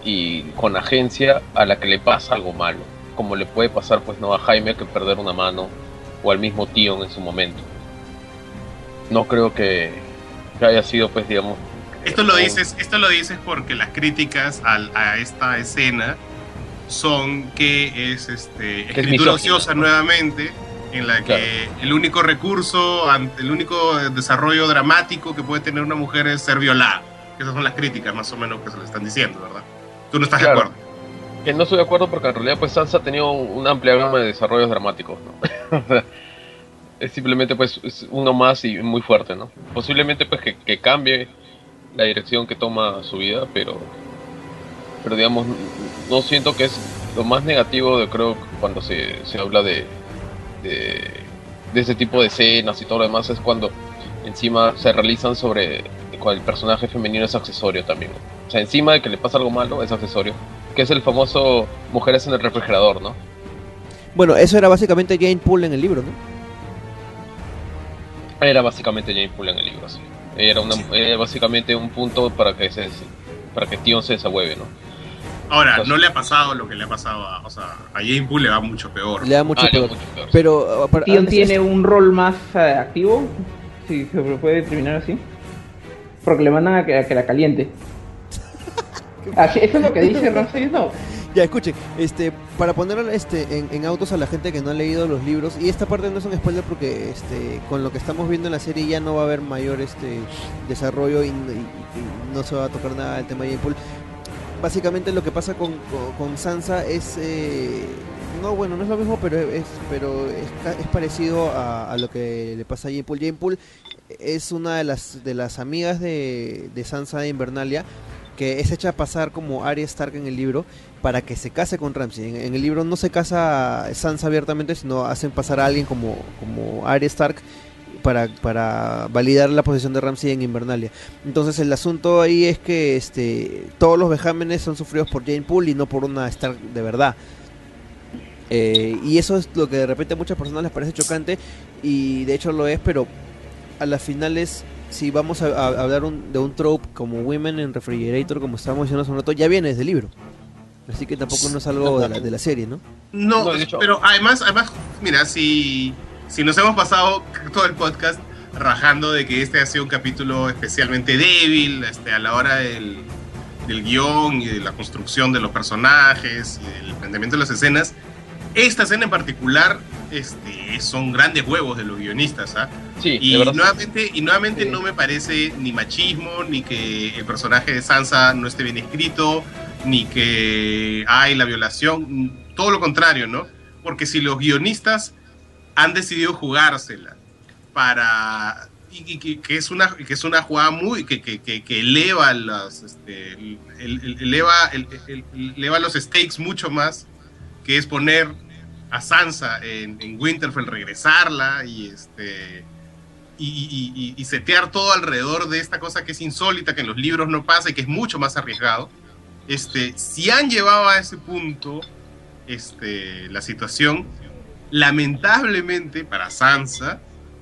y con agencia a la que le pasa algo malo. Como le puede pasar pues no a Jaime que perder una mano o al mismo Tion en su momento. No creo que, que haya sido pues digamos... Esto lo dices, esto lo dices porque las críticas a esta escena son que es este es escritura ociosa ¿no? nuevamente, en la que Claro. el único recurso, el único desarrollo dramático que puede tener una mujer es ser violada. Esas son las críticas más o menos que se le están diciendo, ¿verdad? Tú no estás Claro. de acuerdo. Que no estoy de acuerdo porque en realidad pues Sansa ha tenido un- una amplia gama de desarrollos dramáticos, ¿no? Es simplemente pues es uno más y muy fuerte, ¿no? Posiblemente pues que, que cambie la dirección que toma su vida, pero pero digamos no siento que es lo más negativo de creo cuando se, se habla de, de de ese tipo de escenas y todo lo demás es cuando encima se realizan sobre cuando el personaje femenino es accesorio también. O sea, encima de que le pasa algo malo, es accesorio. Que es el famoso mujeres en el refrigerador, ¿no? Bueno, eso era básicamente Jane Poole en el libro, ¿no? Era básicamente Jane Poole en el libro, sí. Era, una, era básicamente un punto para que se para que Tion se desahueve, ¿no? Ahora, no le ha pasado lo que le ha pasado a, o sea, a Jane Poole le va mucho peor. Le da mucho Ah, peor. mucho peor. Pero, ah, para- Tion tiene es- un rol más eh, activo, si se puede determinar así. Porque le mandan a que, a que la caliente. Así, eso es lo que dice Ramsey, no. Ya, escuchen, este, para poner este, en, en autos a la gente que no ha leído los libros, y esta parte no es un spoiler porque este, con lo que estamos viendo en la serie ya no va a haber mayor este, desarrollo y, y- y no se va a tocar nada del tema de Jane Poole. Básicamente lo que pasa con, Sansa es... eh, no, bueno, no es lo mismo, pero es, pero es, parecido a, lo que le pasa a Jane Poole. Jane es una de las, de las amigas de, de Sansa de Invernalia que es hecha pasar como Arya Stark en el libro para que se case con Ramsay. En, en el libro no se casa Sansa abiertamente, sino hacen pasar a alguien como, como Arya Stark para, para validar la posición de Ramsay en Invernalia. Entonces el asunto ahí es que este, todos los vejámenes son sufridos por Jane Poole y no por una Stark de verdad. Eh, y eso es lo que de repente a muchas personas les parece chocante y de hecho lo es, pero a las finales si vamos a, a hablar un- de un trope como Women in Refrigerator, como estábamos diciendo hace un rato, ya viene desde el libro. Así que tampoco no es algo de la, de la serie, ¿no? No, No, pero además, además, mira, si, si nos hemos pasado todo el podcast rajando de que este ha sido un capítulo especialmente débil este, a la hora del, del guion y de la construcción de los personajes y del planteamiento de las escenas, esta escena en particular este, son grandes huevos de los guionistas. ¿ah? Sí, Y nuevamente, y nuevamente Sí. no me parece ni machismo, ni que el personaje de Sansa no esté bien escrito, ni que hay la violación, todo lo contrario, ¿no? Porque si los guionistas han decidido jugársela para... Y, que, que es una, que es una jugada muy... que, que, que, eleva, las, este, el- el- eleva, el- el- eleva los stakes mucho más, que es poner a Sansa en, en Winterfell, regresarla y este y- y- y setear todo alrededor de esta cosa que es insólita, que en los libros no pasa y que es mucho más arriesgado. Este, si han llevado a ese punto este, la situación, lamentablemente para Sansa,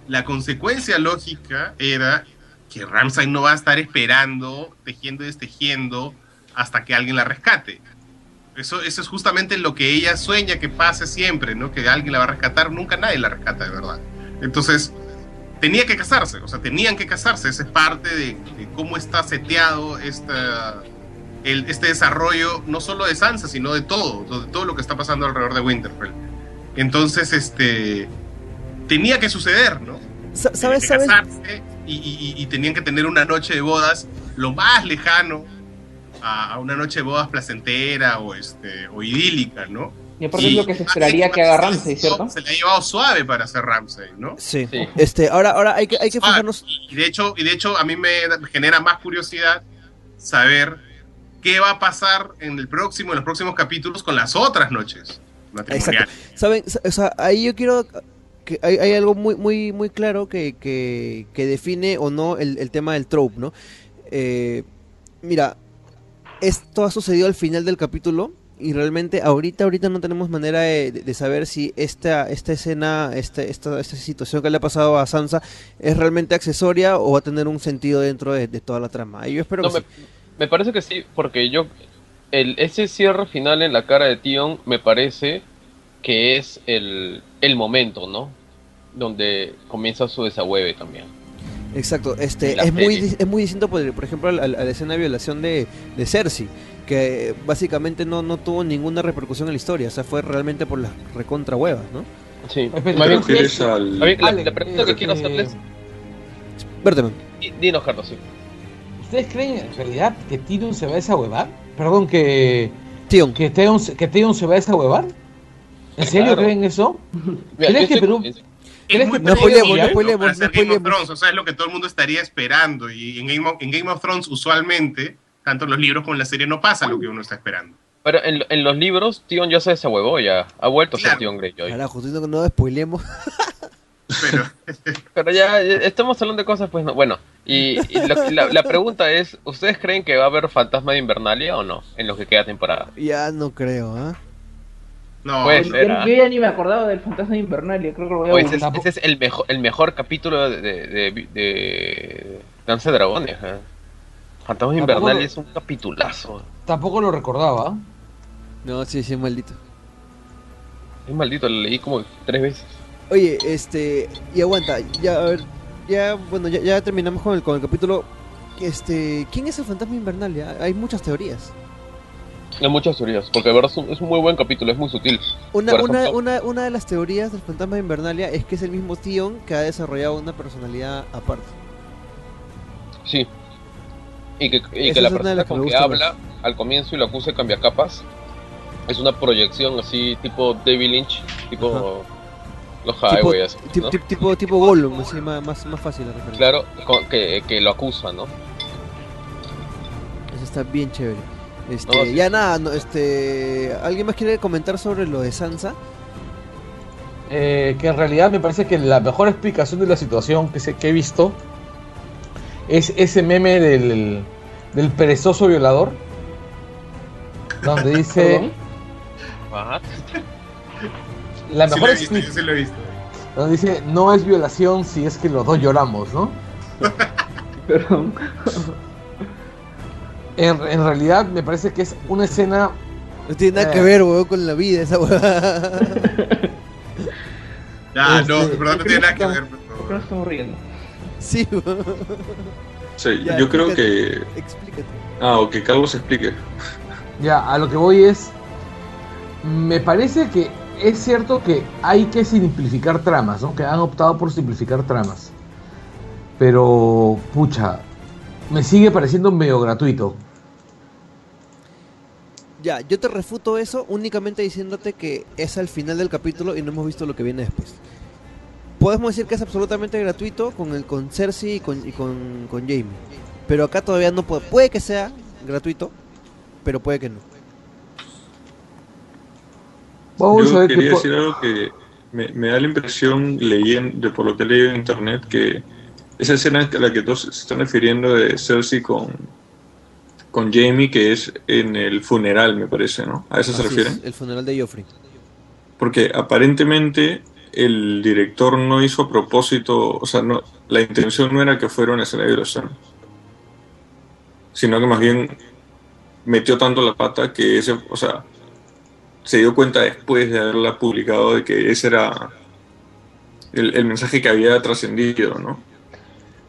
la consecuencia lógica era que Ramsay no va a estar esperando, tejiendo y destejiendo hasta que alguien la rescate. Eso, es justamente lo que ella sueña que pase siempre, ¿no? Que alguien la va a rescatar, nunca nadie la rescata de verdad. Entonces, tenía que casarse, o sea, tenían que casarse, esa es parte de, cómo está seteado este desarrollo, no solo de Sansa, sino de todo, de todo lo que está pasando alrededor de Winterfell. Entonces, este, tenía que suceder, ¿no? Sa- ¿Sabes? Casarse y, y- y- y tenían que tener una noche de bodas lo más lejano a, a una noche de bodas placentera o, este, o idílica, ¿no? Y aparte es lo que se esperaría que haga Ramsey, ¿cierto? Se le ha llevado suave para hacer Ramsey, ¿no? Sí. Sí. Este, ahora, ahora hay que, hay que fijarnos. Y de hecho, y de hecho a mí me genera más curiosidad saber qué va a pasar en el próximo, en los próximos capítulos con las otras noches matrimoniales. ¿Saben? O sea, ahí yo quiero que hay, hay algo muy muy muy claro que, que, que define o no el, el tema del trope, ¿no? Eh, mira, esto ha sucedido al final del capítulo y realmente ahorita ahorita no tenemos manera de, de saber si esta esta escena, esta, esta esta situación que le ha pasado a Sansa es realmente accesoria o va a tener un sentido dentro de, de toda la trama. Y yo espero No, que me, sí. me parece que sí, porque yo. El, ese cierre final en la cara de Tion me parece que es el, el momento, ¿no? Donde comienza su desahueve también. Exacto, este es muy, es muy distinto, por, por ejemplo, a la, a la escena de violación de, de Cersei, que básicamente no, no tuvo ninguna repercusión en la historia, o sea, fue realmente por las recontra huevas, ¿no? Sí. Más ¿Te bien, al... la, la pregunta que quiero hacerles. Berteman, di- Dinos, Carlos, sí. ¿Ustedes creen en realidad que Tyrion se va a desahuevar? Perdón, que, Tion, que, se- que se va a desahuevar. ¿En serio Claro. creen eso? Mira, ¿Crees que estoy Perú-. Es ¿Crees muy que no spoilemos, no spoilemos, no Game of spoilemos. Thrones, o sea, es lo que todo el mundo estaría esperando. Y en Game of, en Game of Thrones, usualmente, tanto en los libros como en la serie, no pasa lo que uno está esperando. Pero en, en los libros, Tion ya se desahuevó, ya. Ha vuelto a ser Claro. Tion Greyjoy. carajo, no spoilemos. Pero Pero ya, estamos hablando de cosas, pues no. Bueno, y, y lo- la, la pregunta es: ¿Ustedes creen que va a haber fantasma de Invernalia o no? En lo que queda temporada. ya no creo, ¿ah? no, Pues, Yo, era. yo ya ni me acordaba del fantasma de Invernalia, creo que lo voy a Pues buscar. ese, ese es el mejor, el mejor capítulo de, de, de, de Danza de Dragones. ¿eh? Fantasma de Invernalia es un capitulazo. Tampoco lo recordaba. No, sí, sí, maldito. Es maldito, lo leí como tres veces. Oye, este, y aguanta, ya, a ver, ya, bueno, ya, ya terminamos con el, con el capítulo. Este, ¿quién es el fantasma invernal? Ya, hay muchas teorías. Hay muchas teorías, porque de verdad es un, es un muy buen capítulo, es muy sutil. Una, una, una, una de las teorías del fantasma de Invernalia es que es el mismo Tion que ha desarrollado una personalidad aparte. Sí. Y que, y que la de persona que con que habla al comienzo y lo acuse cambia capas es una proyección así tipo David Lynch, tipo los Highway, así, Tip- ¿no? tip- tipo, tipo Gollum, así más, más, más fácil la referencia. Claro, que, que lo acusa, ¿no? Eso está bien chévere. Este, No, sí. Ya nada, no, este, ¿alguien más quiere comentar sobre lo de Sansa? Eh, que en realidad me parece que la mejor explicación de la situación que, se, que he visto es ese meme del, del perezoso violador. Donde dice. La sí mejor lo he visto, yo sí lo he visto. donde dice no es violación si es que los dos lloramos, ¿no? Perdón. En, en realidad me parece que es una escena No tiene nada Eh. que ver, weón, con la vida esa huevada. Ah, no, Este, de verdad no tiene nada que ver. ¿Por qué pero- nos estamos riendo? sí, weón. Sí, Ya, yo creo explícate. que... Explícate. Ah, o que Carlos explique. Ya, a lo que voy es. Me parece que es cierto que hay que simplificar tramas, ¿no? Que han optado por simplificar tramas. Pero, pucha, me sigue pareciendo medio gratuito. Ya, yo te refuto eso únicamente diciéndote que es al final del capítulo y no hemos visto lo que viene después. Podemos decir que es absolutamente gratuito con el con Cersei y con, con, con Jaime. Pero acá todavía no puede. Puede que sea gratuito, pero puede que no. Vamos a Yo ver quería decir algo que me, me da la impresión, leyendo, de por lo que he leído en internet, que esa escena a la que todos se están refiriendo de Cersei con, con Jamie, que es en el funeral, me parece, ¿no? ¿A eso se refieren? es, el funeral de Joffrey. Porque aparentemente el director no hizo a propósito, o sea, no, la intención no era que fuera una escena de violación, sino que más bien metió tanto la pata que ese, o sea, se dio cuenta después de haberla publicado de que ese era el, el mensaje que había trascendido, ¿no?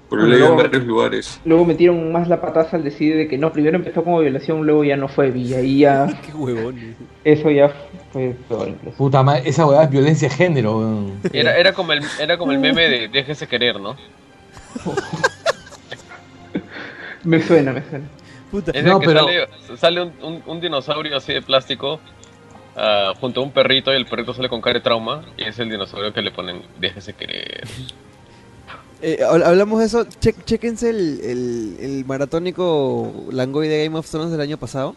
Por lo leído en varios lugares. Luego metieron más la pataza al decir de que no, primero empezó como violación, luego ya no fue, y ahí ya, Qué huevón. eso ya fue peor incluso. Puta madre, esa weá es violencia de género, weón. Era, era, como el, era como el meme de déjese querer, ¿no? Me suena, me suena. Puta. Es No, de que pero- sale, sale un, un- un dinosaurio así de plástico ah, junto a un perrito y el perrito sale con cara de trauma y es el dinosaurio que le ponen déjese querer. Eh, hab- hablamos de eso. Che- chéquense el, el, el maratónico Langoy de Game of Thrones del año pasado.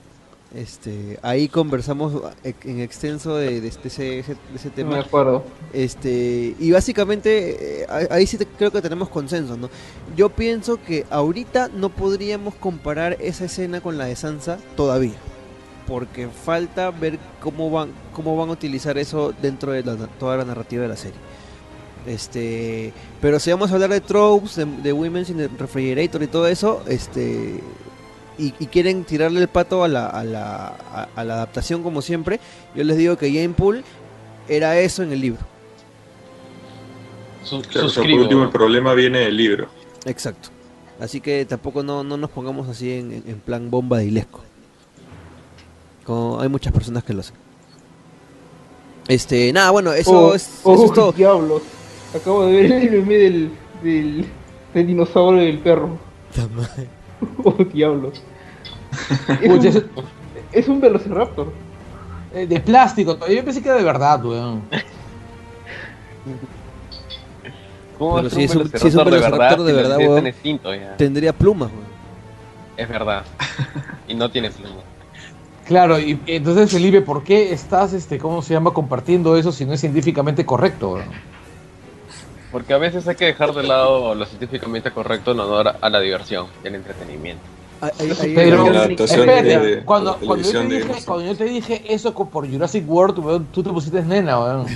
Este, ahí conversamos en extenso de, de este- ese, ese- de ese No tema. me acuerdo. Este, y básicamente, eh, ahí- ahí sí te- creo que tenemos consenso, ¿no? Yo pienso que ahorita no podríamos comparar esa escena con la de Sansa todavía. Porque falta ver cómo van, cómo van a utilizar eso dentro de la- toda la narrativa de la serie. Este, pero si vamos a hablar de tropes, de, de Women's in the Refrigerator y todo eso, este, y, y quieren tirarle el pato a la, a, la, a- a la adaptación como siempre, yo les digo que Jane Poole era eso en el libro. Claro, o sea, por último, el problema viene del libro. Exacto. Así que tampoco no, no nos pongamos así en, en- en plan bomba de ilesco. Como hay muchas personas que lo hacen. Este, nada, bueno, eso, Oh, es, oh, eso es todo. diablos. Acabo de ver el meme del, del, del dinosaurio y del perro. Oh, diablos. Es un, es un velociraptor. eh, de plástico, yo pensé que era de verdad, weón. ¿Cómo Pero si es un- velociraptor si es un de velociraptor verdad, de verdad, ya? Tendría plumas, weón. Es verdad. Y no tiene pluma. Claro, y entonces Felipe, ¿por qué estás, este, cómo se llama, compartiendo eso si no es científicamente correcto? Porque a veces hay que dejar de lado lo científicamente correcto en honor a la diversión y al entretenimiento. Ahí- ahí- ahí- Pero, La espérate, de- de cuando, la cuando, yo te dije, Game of cuando yo te dije eso por Jurassic World, weón, tú te pusiste nena, weón.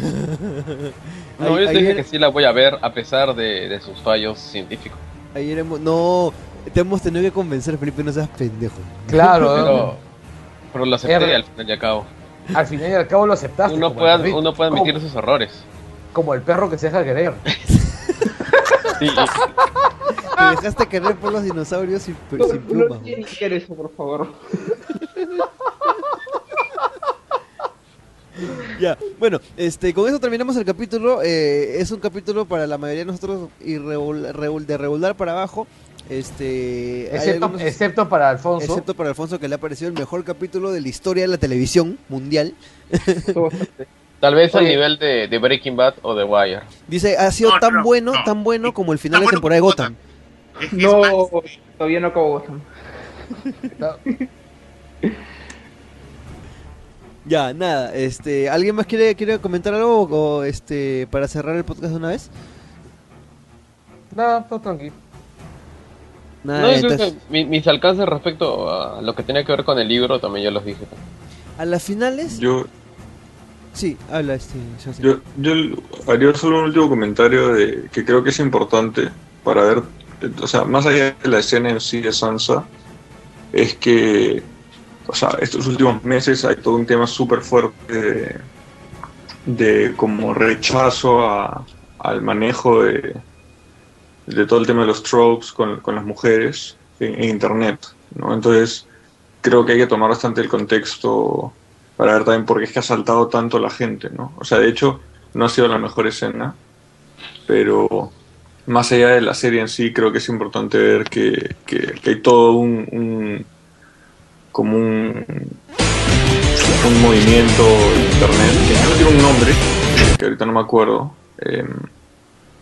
No, Ahí- yo te dije que sí la voy a ver a pesar de, de sus fallos científicos. ayer hemos- no, te hemos tenido que convencer, Felipe, no seas pendejo. Claro. Pero, pero lo acepté al final y al cabo. al final y al cabo lo aceptaste. Uno puede, el uno puede admitir como, sus errores. como el perro que se deja querer. Sí, Te dejaste querer por los dinosaurios sin, No, sin no plumas. quiero iniciar eso, por favor. Ya, bueno, este, con eso terminamos el capítulo. eh, es un capítulo para la mayoría de nosotros regul- de regular para abajo. Este, Excepto, algunos- excepto para Alfonso. excepto para Alfonso que le ha parecido el mejor capítulo de la historia de la televisión mundial. Tal vez al Oye. nivel de, de Breaking Bad o de Wire. Dice, ha sido No, tan no, bueno, no. tan bueno como el final de bueno temporada de Gotham. No, todavía no acabó Gotham. Ya, nada, este, ¿alguien más quiere, quiere comentar algo o, este para cerrar el podcast de una vez? Nada, todo tranquilo. Nada, No, yo creo entonces, que mi- mis alcances respecto a lo que tenía que ver con el libro también yo los dije. a las finales, Yo, sí, habla este. Yo, yo haría solo un último comentario de que creo que es importante para ver, o sea, más allá de la escena en sí de Sansa, es que, o sea, estos últimos meses hay todo un tema súper fuerte de, de como rechazo a- al manejo de, de todo el tema de los tropes con, con las mujeres en, internet, ¿no? Entonces, creo que hay que tomar bastante el contexto para ver también por qué es que ha saltado tanto la gente, ¿no? O sea, de hecho, no ha sido la mejor escena, pero más allá de la serie en sí, creo que es importante ver que, que- hay todo un, como un, un movimiento en internet, que no tiene un nombre, que ahorita no me acuerdo, eh,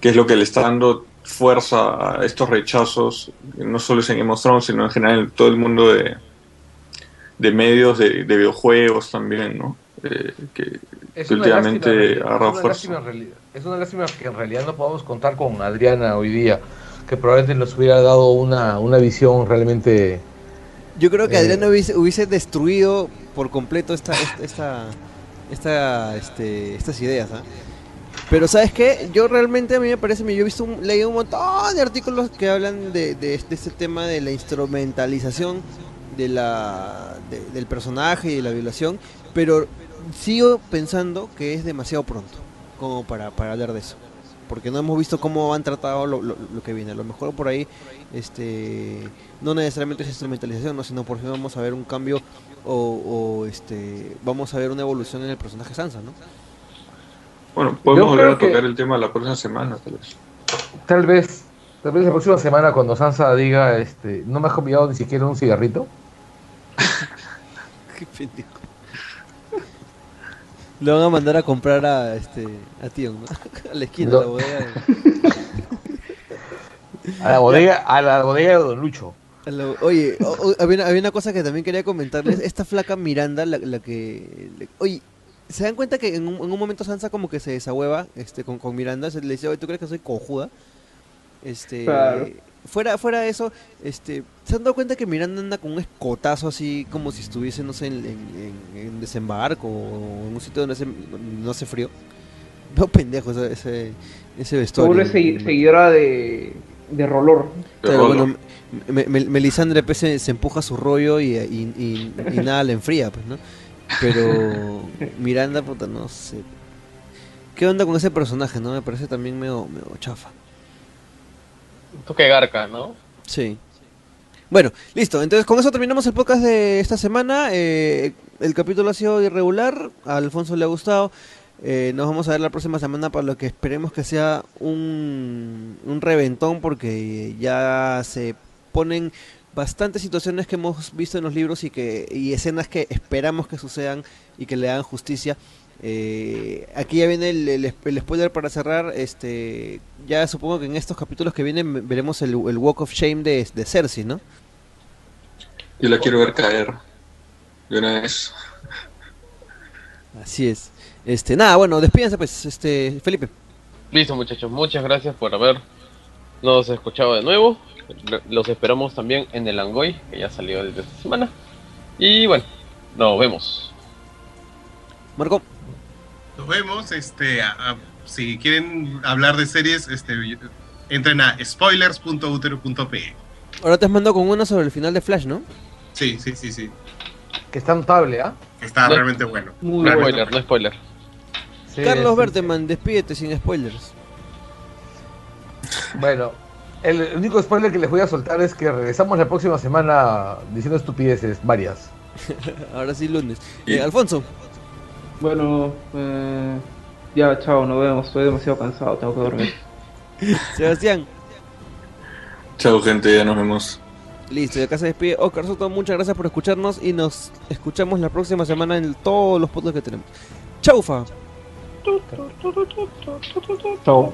que es lo que le está dando fuerza a estos rechazos, no solo es en Game of Thrones, sino en general en todo el mundo de, de medios, de, de videojuegos también, ¿no? Eh, que, Es que últimamente una fuerza. lástima es una lástima que en realidad no podamos contar con Adriana hoy día, que probablemente nos hubiera dado una, una visión realmente... Yo creo que Eh. Adriano hubiese, hubiese destruido por completo esta, esta, esta, esta, este, estas ideas, ¿ah? Pero ¿sabes qué? Yo realmente a mí me parece, yo he visto, un, leído un montón de artículos que hablan de, de, este- este tema de la instrumentalización de la, de- del personaje y de la violación, pero sigo pensando que es demasiado pronto como para, para hablar de eso. Porque no hemos visto cómo han tratado lo, lo- lo que viene. A lo mejor por ahí este no necesariamente es instrumentalización, ¿no? sino por ejemplo vamos a ver un cambio o, o, este vamos a ver una evolución en el personaje Sansa, ¿no? Bueno, podemos Yo volver a que- tocar el tema la próxima semana, tal vez. Tal vez, tal vez la próxima semana cuando Sansa diga, este, no me has convidado ni siquiera un cigarrito. Qué pendejo. Lo van a mandar a comprar a este a Tion, ¿no? A la esquina, No. a la bodega. de- A la bodega, a la bodega de Don Lucho. a la- Oye, o- o- había, una, había una cosa que también quería comentarles. Esta flaca Miranda, la, la que... le- oye, ¿se dan cuenta que en un, en un momento Sansa como que se desahueva este, con, con Miranda? Se le dice, oye, ¿tú crees que soy cojuda? Este, Claro. fuera, fuera de eso, este, ¿se han dado cuenta que Miranda anda con un escotazo así como si estuviese, no sé, en, en- en- en desembarco o en un sitio donde hace- no hace frío? No, pendejo ese, ese, vestuario. Seguro es segui- seguidora de, de Rolor. Claro, Pero bueno, Me- Me- Melisandre pues, se, se empuja su rollo y, y, y- y nada le enfría, pues, ¿no? Pero Miranda, puta, no sé. ¿Qué onda con ese personaje, no? Me parece también medio, medio chafa. Toque garca, ¿no? Sí. Bueno, listo. Entonces con eso terminamos el podcast de esta semana. Eh, el capítulo ha sido irregular. A Alfonso le ha gustado. Eh, nos vamos a ver la próxima semana para lo que esperemos que sea un, un reventón porque ya se ponen bastantes situaciones que hemos visto en los libros y que y escenas que esperamos que sucedan y que le hagan justicia. Eh, aquí ya viene el, el, el spoiler para cerrar. Este, ya supongo que en estos capítulos que vienen veremos el, el Walk of Shame de, de Cersei, ¿no? Yo la quiero ver caer de una vez. Así es. Este, nada, bueno, despídense pues, este, Felipe. Listo, muchachos. Muchas gracias por habernos escuchado de nuevo. Los esperamos también en el Angoy, que ya salió desde esta semana. Y bueno, nos vemos. Marco. Nos vemos. Este, a- a- si quieren hablar de series, este, entren a spoilers.utero.pe. Ahora te has mandado con una sobre el final de Flash, ¿no? Sí, sí, sí, sí. Que está notable, ¿ah? Está No. realmente bueno. Muy No Realmente spoiler, no spoiler. Sí, Carlos sí, Berteman, despídete sin spoilers. Bueno, el único spoiler que les voy a soltar es que regresamos la próxima semana diciendo estupideces, varias. Ahora sí, lunes. Y- Eh, Alfonso. Bueno, eh, ya, chao, nos vemos. Estoy demasiado cansado, tengo que dormir. Sebastián. Chao, gente, ya nos vemos. Listo, y acá se despide Oscar Soto. Muchas gracias por escucharnos y nos escuchamos la próxima semana en todos los podcasts que tenemos. Chaufa. Chao.